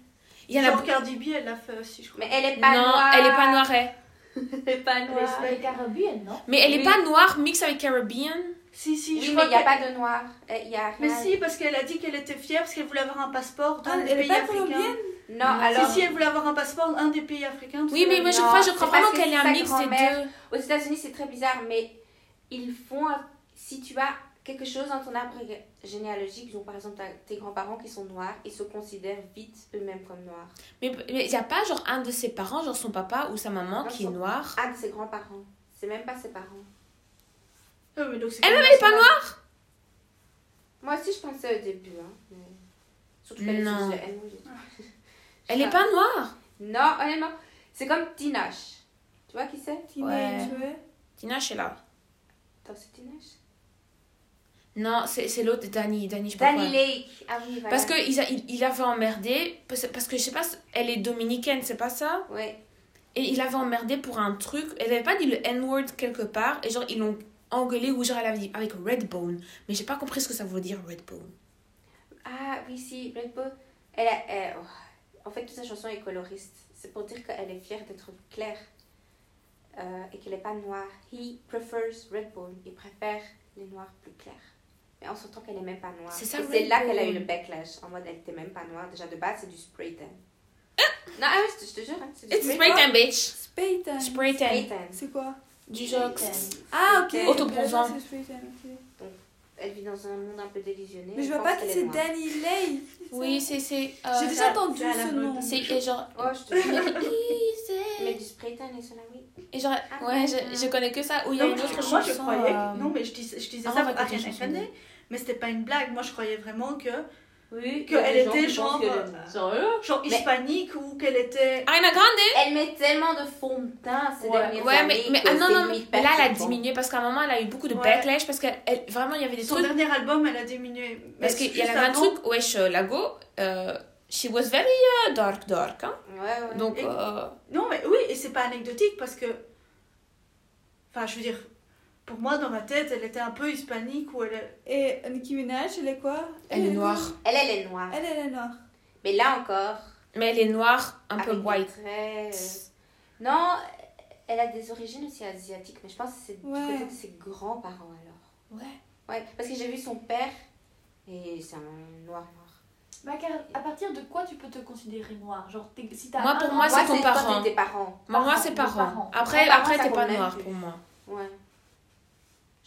Il y en a. Genre Cardi B, elle l'a fait aussi, je crois. Mais elle est pas non, noire. elle est pas noire. elle. (laughs) Elle est pas noire. avec Caribbean, non? Mais elle est Oui. pas noire, mix avec Caribbean. Si, si, je Oui, crois mais il n'y a pas de noir. Il y a rien. Mais si, parce qu'elle a dit qu'elle était fière parce qu'elle voulait avoir un passeport d'un Ah, des elle est pays pas africains. Non, alors... Si, si, elle voulait avoir un passeport d'un des pays africains. Oui, mais moi je crois, je crois vraiment que qu'elle est un mix des deux. Aux États-Unis, c'est très bizarre, mais ils font. Si tu as quelque chose dans ton arbre gé- généalogique, donc par exemple tes grands-parents qui sont noirs, ils se considèrent vite eux-mêmes comme noirs. Mais il n'y a pas genre un de ses parents, genre son papa ou sa maman Non, qui est noir? Un de ses grands-parents. C'est même pas ses parents. Ah, mais donc c'est Elle-même, elle est ça. pas noire? Moi aussi, je pensais au début. Hein, mais... Surtout qu'elle Non. et tout. (laughs) Elle est pas noire? Non, honnêtement, c'est comme Tinache. Tu vois qui c'est? Teenage, ouais. Tina, je suis là. Attends, c'est Tinache Non, c'est c'est l'autre, Danny. Danny, je sais. Lake. Ah oui, voilà. Parce qu'il il, il avait emmerdé, parce, parce que je sais pas, elle est dominicaine, c'est pas ça? Ouais. Et il avait emmerdé pour un truc, elle avait pas dit le N-word quelque part, et genre ils l'ont engueulé, ou genre elle avait dit avec Redbone, mais j'ai pas compris ce que ça veut dire Redbone. Ah oui, si, Red Bull. Elle a, elle- oh, En fait, toute sa chanson est coloriste. C'est pour dire qu'elle est fière d'être claire euh, et qu'elle n'est pas noire. He prefers Red Bull. Il préfère les noirs plus clairs. Mais on s'entend qu'elle n'est même pas noire. C'est ça, là qu'elle a eu le backlash. En mode, elle n'était même pas noire. Déjà, de base, c'est du spray tan. non, ah oui, je te- jure. Hein, c'est du It's spray spray tan. bitch. Spray tan. Spray tan. Spray tan. C'est quoi? Du genre. Ah, ok. Autobronzant. Elle vit dans un monde un peu délusionné. Mais je vois pas qui qu'elle c'est. Danny Lay. Oui, c'est. c'est euh, J'ai déjà entendu ce nom. C'est et genre. Oh, je te jure. Mais du spray tan et cela, oui. Et genre, ouais, je, je connais que ça. Ou il y a Non, une autre moi, chanson. je croyais. euh, que- Non, mais je, dis- je disais Ah, ça pour Ariana. Grande, mais c'était pas une blague. Moi, je croyais vraiment que. Oui, Qu'elle était genre, euh, Genre Mais- hispanique ou qu'elle était. Ariana Grande? Elle met tellement de fond de teint ces Ouais. dernières Ouais, années. mais, mais ah, non, non, mais là, elle a diminué parce qu'à un moment, elle a eu beaucoup de Ouais. backlash parce que elle, vraiment, il y avait des Son trucs. dernier album, elle a diminué. Mais Parce qu'il y avait un truc, wesh, euh, Lago, euh, she was very dark, dark. Hein? Ouais, ouais. Donc, Et- euh, Non, mais oui, et c'est pas anecdotique parce que. Enfin, je veux dire, pour moi, dans ma tête, elle était un peu hispanique ou elle. Et Nicki Minaj, elle est quoi? Elle est noire. Elle, elle est noire. Elle, elle est noire. Mais là encore, Mais elle est noire, un peu white. traits, Non, elle a des origines aussi asiatiques, mais je pense que c'est Ouais. du côté de ses grands-parents alors. Ouais. Ouais, parce que j'ai vu son père et c'est un noir noir. Bah, car à partir de quoi tu peux te considérer noir? Genre, si t'as Moi, pour an- moi, c'est ton parent. t'es tes parents. Moi, c'est parents. parents. Après, après t'es pas noir pour moi. Ouais.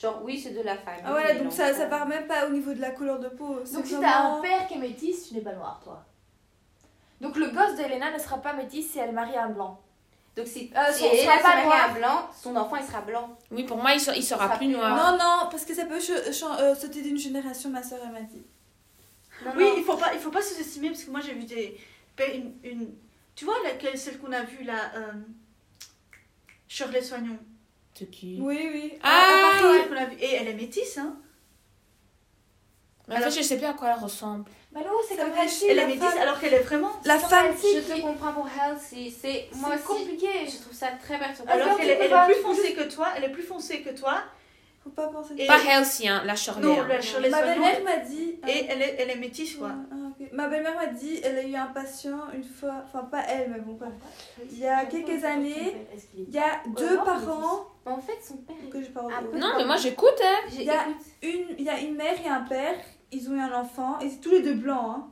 Genre, oui, c'est de la famille. Ah voilà, donc ça, ça part même pas au niveau de la couleur de peau. c'est Donc, si t'as un père qui est métis, tu n'es pas noir, toi. Donc, le gosse d'Elena ne sera pas métis si elle marie un blanc. Donc, si, Euh, si elle sera se pas marie noir. un blanc, son enfant il sera blanc. Oui, pour moi, il, sera, il sera sera plus plus noir. Non, non, parce que ça peut euh, sauter d'une génération, ma soeur, elle m'a dit. Non, Oui, non. il faut pas, il faut pas sous-estimer parce que moi, j'ai vu des. Une, une- Tu vois, laquelle, celle qu'on a vue là euh, Shirley Soignon. C'est qui Oui, oui. Ah, À- à Paris. Celle qu'on a vue. Et elle est métisse, hein Mais en fait, je sais plus à quoi elle ressemble. Malou, c'est Ça comme chier. Elle est métisse alors qu'elle est vraiment. La femme. Je te comprends pour Halsey. C'est moi C'est aussi. compliqué. Je trouve ça très perturbant. Alors Alors qu'elle est, plus foncée que toi. Elle est plus foncée que toi. Faut pas penser. Et- Pas Halsey, hein, la Shirley. Non, hein. la Shirley Ma belle-mère m'a dit. Et elle est, elle est métisse, quoi. Ah, ok. Ma belle-mère m'a dit, elle a eu un patient une fois, enfin pas elle, mais bon, bref. Il y a quelques années, Il y a deux non, parents en fait, son père est. que je parle Un de- peu Non, mais moi, j'écoute, hein. J'ai- Il y a- une, il y a une mère et un père, ils ont eu un enfant, et c'est tous les deux blancs, hein.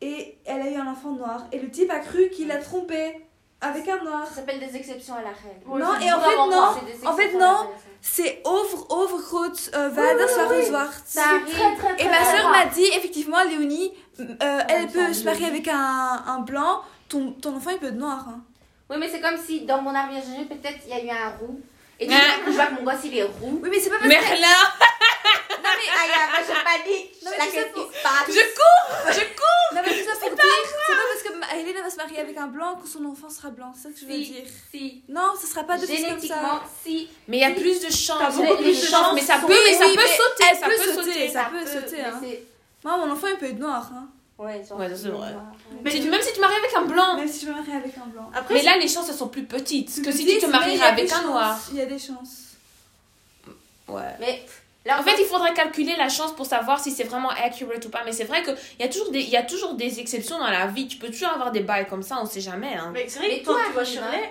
Et elle a eu un enfant noir. Et le type a cru qu'il l'a trompé avec un noir. Ça s'appelle des exceptions à la règle. Oui, non, c'est et en fait, non. En fait, non. C'est over, overgroot euh, oui. très Et ma soeur m'a dit, effectivement, Léonie, euh, elle peut se marier avec un, un blanc, ton, ton enfant il peut être noir. hein. Oui, mais c'est comme si dans mon généalogique, peut-être il y a eu un roux. Et tu Ah. vois que je vois que mon gosse il est roux. Oui, mais c'est pas parce que. Merlin Non, mais moi je panique. Non, mais qu'est-ce pour- Je cours Je (laughs) cours Non, mais tout ça pour dire, c'est pas parce que Hélène va se marier avec un blanc que son enfant sera blanc, c'est ça que je veux Si, dire. si. Non, ce sera pas de fils comme Génétiquement, ça. si. Mais il y a plus de chances. T'as beaucoup plus de chances, mais ça peut, mais ça peut sauter, ça peut sauter, ça peut sauter, hein. Moi, mon enfant il peut être noir. Hein. Ouais, genre, Ouais, ça, c'est vrai. noir. Mais Si tu- Même si tu maries avec un blanc. Même si je me marie avec un blanc. Après, Mais là, les chances, elles sont plus petites que si tu te a avec un noir. Il y a des chances. Ouais. Mais là, En fait, il faudrait calculer la chance pour savoir si c'est vraiment accurate ou pas. Mais c'est vrai qu'il y, a toujours des- il y a toujours des exceptions dans la vie. Tu peux toujours avoir des bails comme ça, on sait jamais. Hein. mais c'est vrai Mais que toi, tu vois Shirley,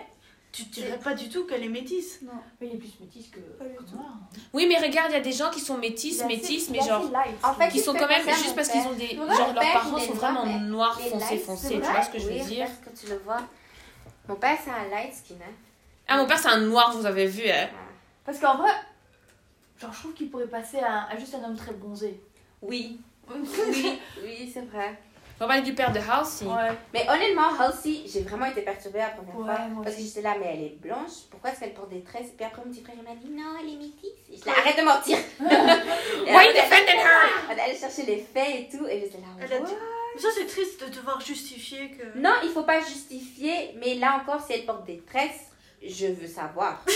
tu dirais pas du tout qu'elle est métisse. Non. Mais il est plus métis que. Pas du tout. noir. Oui, mais regarde, il y a des gens qui sont Il métis, est assez- métis, il mais genre. En fait, Qui sont quand même juste parce qu'ils ont des. Genre, leurs parents sont vraiment noirs, foncés, foncés. Tu vois ce que je veux dire? Quand tu le vois. Mon père, c'est un light skin. Hein. Ah, mon père, c'est un noir, vous avez vu. Hein. Parce qu'en vrai, Genre, je trouve qu'il pourrait passer à, à juste un homme très bronzé. Oui, (laughs) oui, oui, c'est vrai. On va parler du père de Halsey. Ouais. Mais honnêtement, Halsey, j'ai vraiment été perturbée la première Ouais, fois. Parce que j'étais là, mais elle est blanche, pourquoi est-ce qu'elle porte des tresses Puis après, mon petit frère m'a dit, non, elle est métisse. Et je dis, arrête de mentir (laughs) Why you defending her? On allait chercher les faits et tout, et j'étais là, Elle what? ça, c'est triste de devoir justifier que. Non, il faut pas justifier, mais là encore, si elle porte des tresses, je veux savoir. (laughs)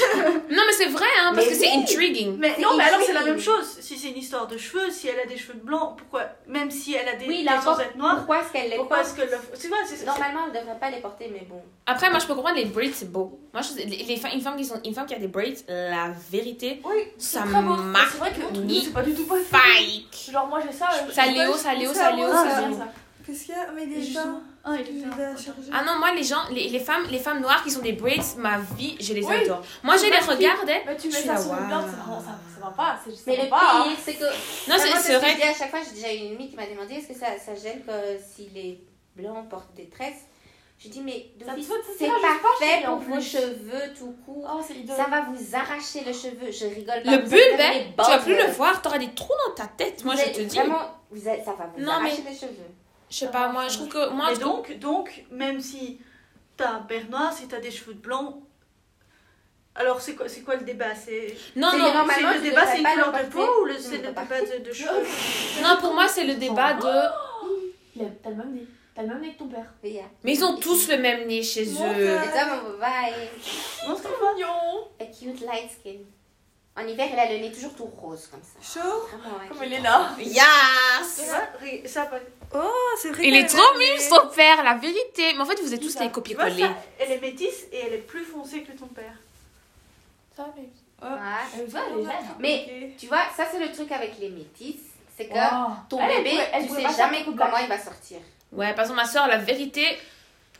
Non, mais c'est vrai, hein, parce Mais que c'est intriguing. Mais non, mais alors c'est la même chose. Si c'est une histoire de cheveux, si elle a des cheveux blancs, pourquoi Même si elle a des Oui, là sans encore, être noire, pourquoi est-ce qu'elle les pourquoi porte est-ce que le. C'est vrai, c'est Normalement, elle ne devrait pas les porter, mais bon. Après, moi, je peux comprendre, les braids, c'est beau. Moi, je, les, les femmes, une, femme qui sont, une femme qui a des braids, la vérité, Oui, Ça marque C'est vrai que c'est pas du tout possible. fake. Genre, moi j'ai ça. je- Ça Léo, ça Léo, ça Léo, je- ça je- Léo. ça. Qu'est-ce qu'il y a Mais il Ah. Ah non, moi, les gens, les, les femmes, les femmes noires qui sont des braids, ma vie, je les Oui. adore. Moi, je les regardais. Mais tu Je mets suis ça sur une blanche, ça, ça, ça va pas. ça Mais le pas, hein. pire, c'est que. Non, Moi, c'est que je vrai. dis à chaque fois. J'ai déjà eu une amie qui m'a demandé est-ce que ça, ça gêne que si les blancs portent des tresses? Je dis mais c'est parfait pour vos cheveux tout court. Oh. Ça va vous arracher le cheveu. Je rigole pas. Le bulbe, hein, tu vas plus le voir, t'auras des trous dans ta tête. Moi, je te dis. Vraiment, vous ça va vous Non, arracher les cheveux. Je sais pas, moi, je trouve que. Moi, trouve- donc, donc, même si t'as un père noir, si t'as des cheveux blancs, alors c'est quoi, c'est quoi le débat? C'est Non, non, les Normalement, le débat, c'est une couleur de peau ou c'est le débat de, de (laughs) cheveux? Non, pour moi, c'est le débat de. Il a- T'as le même nez. T'as le même nez que ton père. Mais ils ont tous le même nez chez eux. Et toi, mon bye. Montre-moi. Mignon. A cute light skin. En hiver, elle a le nez toujours tout rose comme ça. Chaud Vraiment, ouais. Comme Elena. Tu Yes! vois, re- ça, Oh, c'est vrai. Il est trop des- son père, la vérité. Mais en fait, vous êtes tous des copier-coller. elle est métisse et elle est plus foncée que ton père. Ça va, mais. Elle elle est jeune. Mais tu vois, ça c'est le truc avec les métis, c'est que Wow. ton Elle, elle bébé, pourrait- elle tu sais jamais comment il va sortir. Ouais, par exemple, ma soeur, la vérité,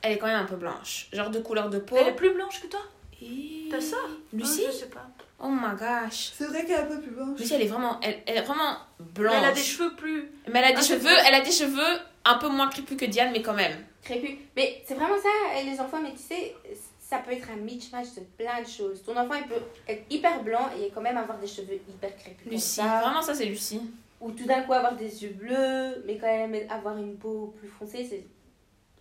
elle est quand même un peu blanche. Genre de couleur de peau. Elle est plus blanche que toi? Et- Ta sœur Lucie Ah, Je sais pas. Oh my gosh. C'est vrai qu'elle est un peu plus blanche. Lucie, elle est vraiment, elle, elle est vraiment Mais blanche. elle a des cheveux plus. Mais elle a des Ah, cheveux, elle a des cheveux un peu moins crépus que Diane, mais quand même. Crépus. Mais c'est vraiment ça, les enfants métissés, ça peut être un mismatch de plein de choses. Ton enfant, il peut être hyper blanc et quand même avoir des cheveux hyper crépus. comme Lucie, ça. vraiment ça c'est Lucie. Ou tout d'un coup avoir des yeux bleus, mais quand même avoir une peau plus foncée. C'est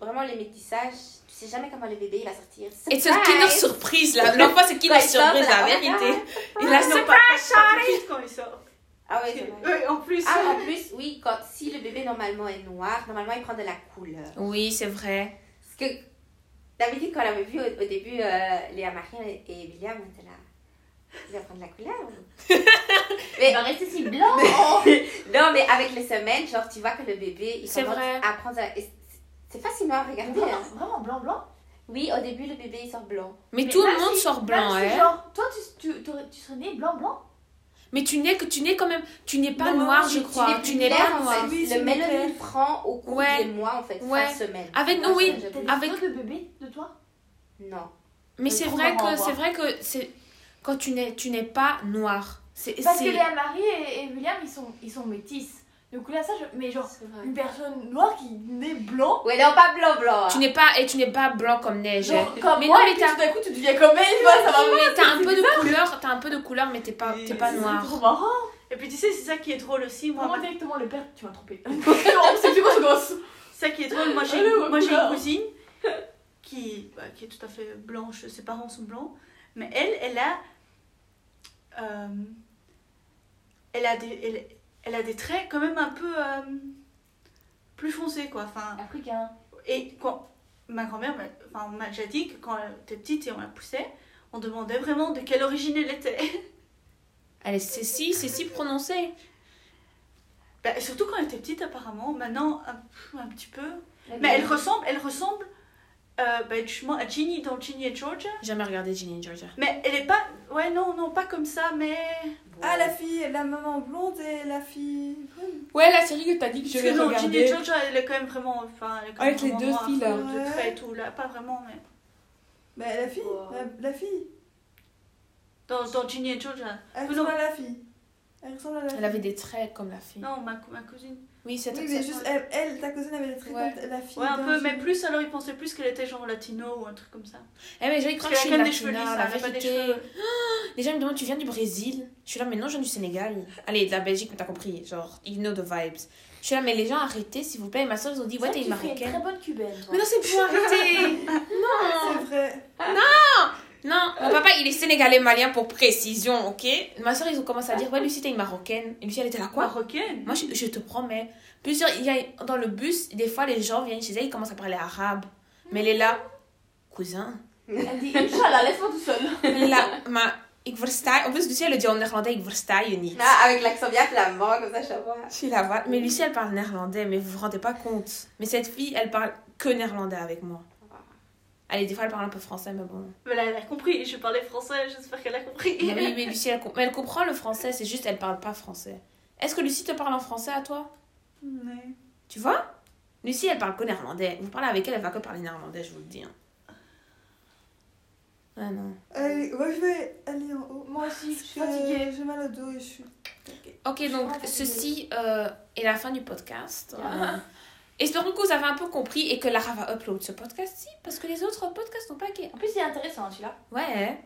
vraiment les métissages. Tu sais jamais comment le bébé il va sortir. Et c'est! Kinder Surprise là. L'enfant c'est Kinder Surprise, la vérité. Il a surprise. quand il sort. Ah ouais, en plus. Ah, en plus, oui, quand, si le bébé normalement est noir, normalement il prend de la couleur. Oui, c'est vrai. Parce que d'habitude, quand on avait vu au, au début euh, Léa Marie et William, on était là. Il va prendre de la couleur. (laughs) mais, Il va rester si blanc. (laughs) non, mais avec les semaines, genre, tu vois que le bébé, il commence vrai. à prendre. de la- c'est- facilement à regarder. Vraiment, hein. vraiment blanc, blanc. Oui, au début, le bébé il sort blanc. Mais, Mais tout le monde si- sort blanc, si, hein. Genre, toi, tu, tu, t'aurais- tu serais né blanc, blanc. Mais tu n'es que tu n'es quand même, tu n'es pas Non, noir, tu- je tu crois. Tu plus n'es pas en noir. fait. Oui, le mélanine prend au cours Ouais. des mois, en fait, Ouais. semaine. Avec Fin nous, oui. Avec- de bébé de toi? Non. Mais C'est vrai que voir. c'est vrai que c'est quand tu n'es tu n'es pas noir. C'est Parce que Léa Marie et, et William, ils sont, ils sont métis. Donc là, ça, je- mais genre, C'est une personne noire qui naît blanc. Ouais, non, pas blanc, blanc. hein. tu n'es pas et tu n'es pas blanc comme neige. Genre, comme Mais moi, non, mais tout d'un coup, tu deviens comme elle, tu vois, ça va Mais t'as un peu de couleur, t'as un peu de couleur, mais t'es pas t'es pas C'est noir. trop marrant. Et puis tu sais, c'est ça qui est drôle aussi. Moi, directement le père, tu m'as trompé. (laughs) c'est plus ce gosse. C'est ça qui est drôle. Moi, j'ai une, ouais, moi, j'ai une couleur. cousine qui, bah, qui est tout à fait blanche. Ses parents sont blancs. Mais elle, elle a. euh, elle, a des, elle, elle a des traits quand même un peu. euh, plus foncés, quoi. Enfin, Africain. et quand ma grand-mère m'a enfin, on m'a déjà dit que quand elle était petite et on la poussait, on demandait vraiment de quelle origine elle était. Elle est c'est si c'est si prononcé. Bah, surtout quand elle était petite, apparemment. Maintenant, un, un petit peu. Mais elle ressemble, elle ressemble euh, bah, justement à Ginny dans Ginny et Georgia? Jamais regardé Ginny and Georgia. Mais elle est pas. Ouais, non, non, pas comme ça, mais. Ah, la fille, la maman blonde et la fille. Ouais, la série que t'as dit que Parce que non, Ginny et Georgia, elle est quand même vraiment. Enfin, elle est quand Avec même les deux filles, là. De et tout, là. Pas vraiment, mais. Bah, la fille, la, la fille. Dans, dans Ginny et Georgia. Elle Mais ressemble à la fille. Elle ressemble à la fille. Elle avait des traits comme la fille. Non, ma, ma cousine. Oui, c'est Oui, juste, elle, elle, ta cousine, avait très Ouais. la fille. Ouais, un peu, mais plus alors ils pensaient plus qu'elle était genre latino ou un truc comme ça. Eh, mais les gens, ils Parce croient que je suis même des cheveux lisses, latina, la pas des. (gasps) Les gens me demandent, tu viens du Brésil? Je suis là, mais non, je viens du Sénégal. Allez, de la Belgique, mais t'as compris. Genre, you know the vibes. Je suis là, mais les gens, arrêtez, s'il vous plaît. Et ma soeur, ils ont dit, ouais, t'es une marocaine. très bonne cubaine, toi. Mais non, c'est pour (laughs) arrêter. non. C'est vrai. Non, mon papa, il est sénégalais malien pour précision, ok? Ma soeur, ils ont commencé à dire, ouais, Lucie, t'es une marocaine. Et Lucie, elle était là, quoi? Marocaine? Moi, je, je te promets. Plusieurs, il y a, dans le bus, des fois, les gens viennent chez elle, ils commencent à parler arabe. Mais elle est là, cousin. Elle dit Inch'Allah, laisse-moi tout seul. Elle est là, versta. En plus, Lucie, elle le dit en néerlandais, ik versta je niet. Ah, avec l'accent bien flamand, comme ça, je sais pas. Je suis là, voilà. Mais Lucie, elle parle néerlandais, mais vous vous rendez pas compte. Mais cette fille, elle parle que néerlandais avec moi. Allez, des fois, elle parle un peu français, mais bon. Mais là, elle a compris. Je parlais français, j'espère qu'elle a compris. Mais oui, mais (laughs) Lucie, elle, com- mais elle comprend le français, c'est juste, elle parle pas français. Est-ce que Lucie te parle en français à toi? Ouais. Tu vois? Lucie, elle parle que néerlandais. Vous parlez avec elle, elle va que parler néerlandais, je vous le dis. hein. Ah non. Allez, ouais, je vais aller en haut. Moi aussi, je suis fatiguée. J'ai mal au dos et je suis. Ok, donc suis ceci euh, est la fin du podcast. Euh, espérons que vous avez un peu compris et que Lara va upload ce podcast-ci parce que les autres podcasts n'ont pas gay. En plus, il est intéressant celui-là. Ouais.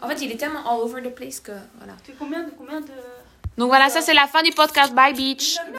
En fait, il est tellement all over the place que voilà. Tu es combien de combien de Donc voilà, ça c'est la fin du podcast. Bye beach.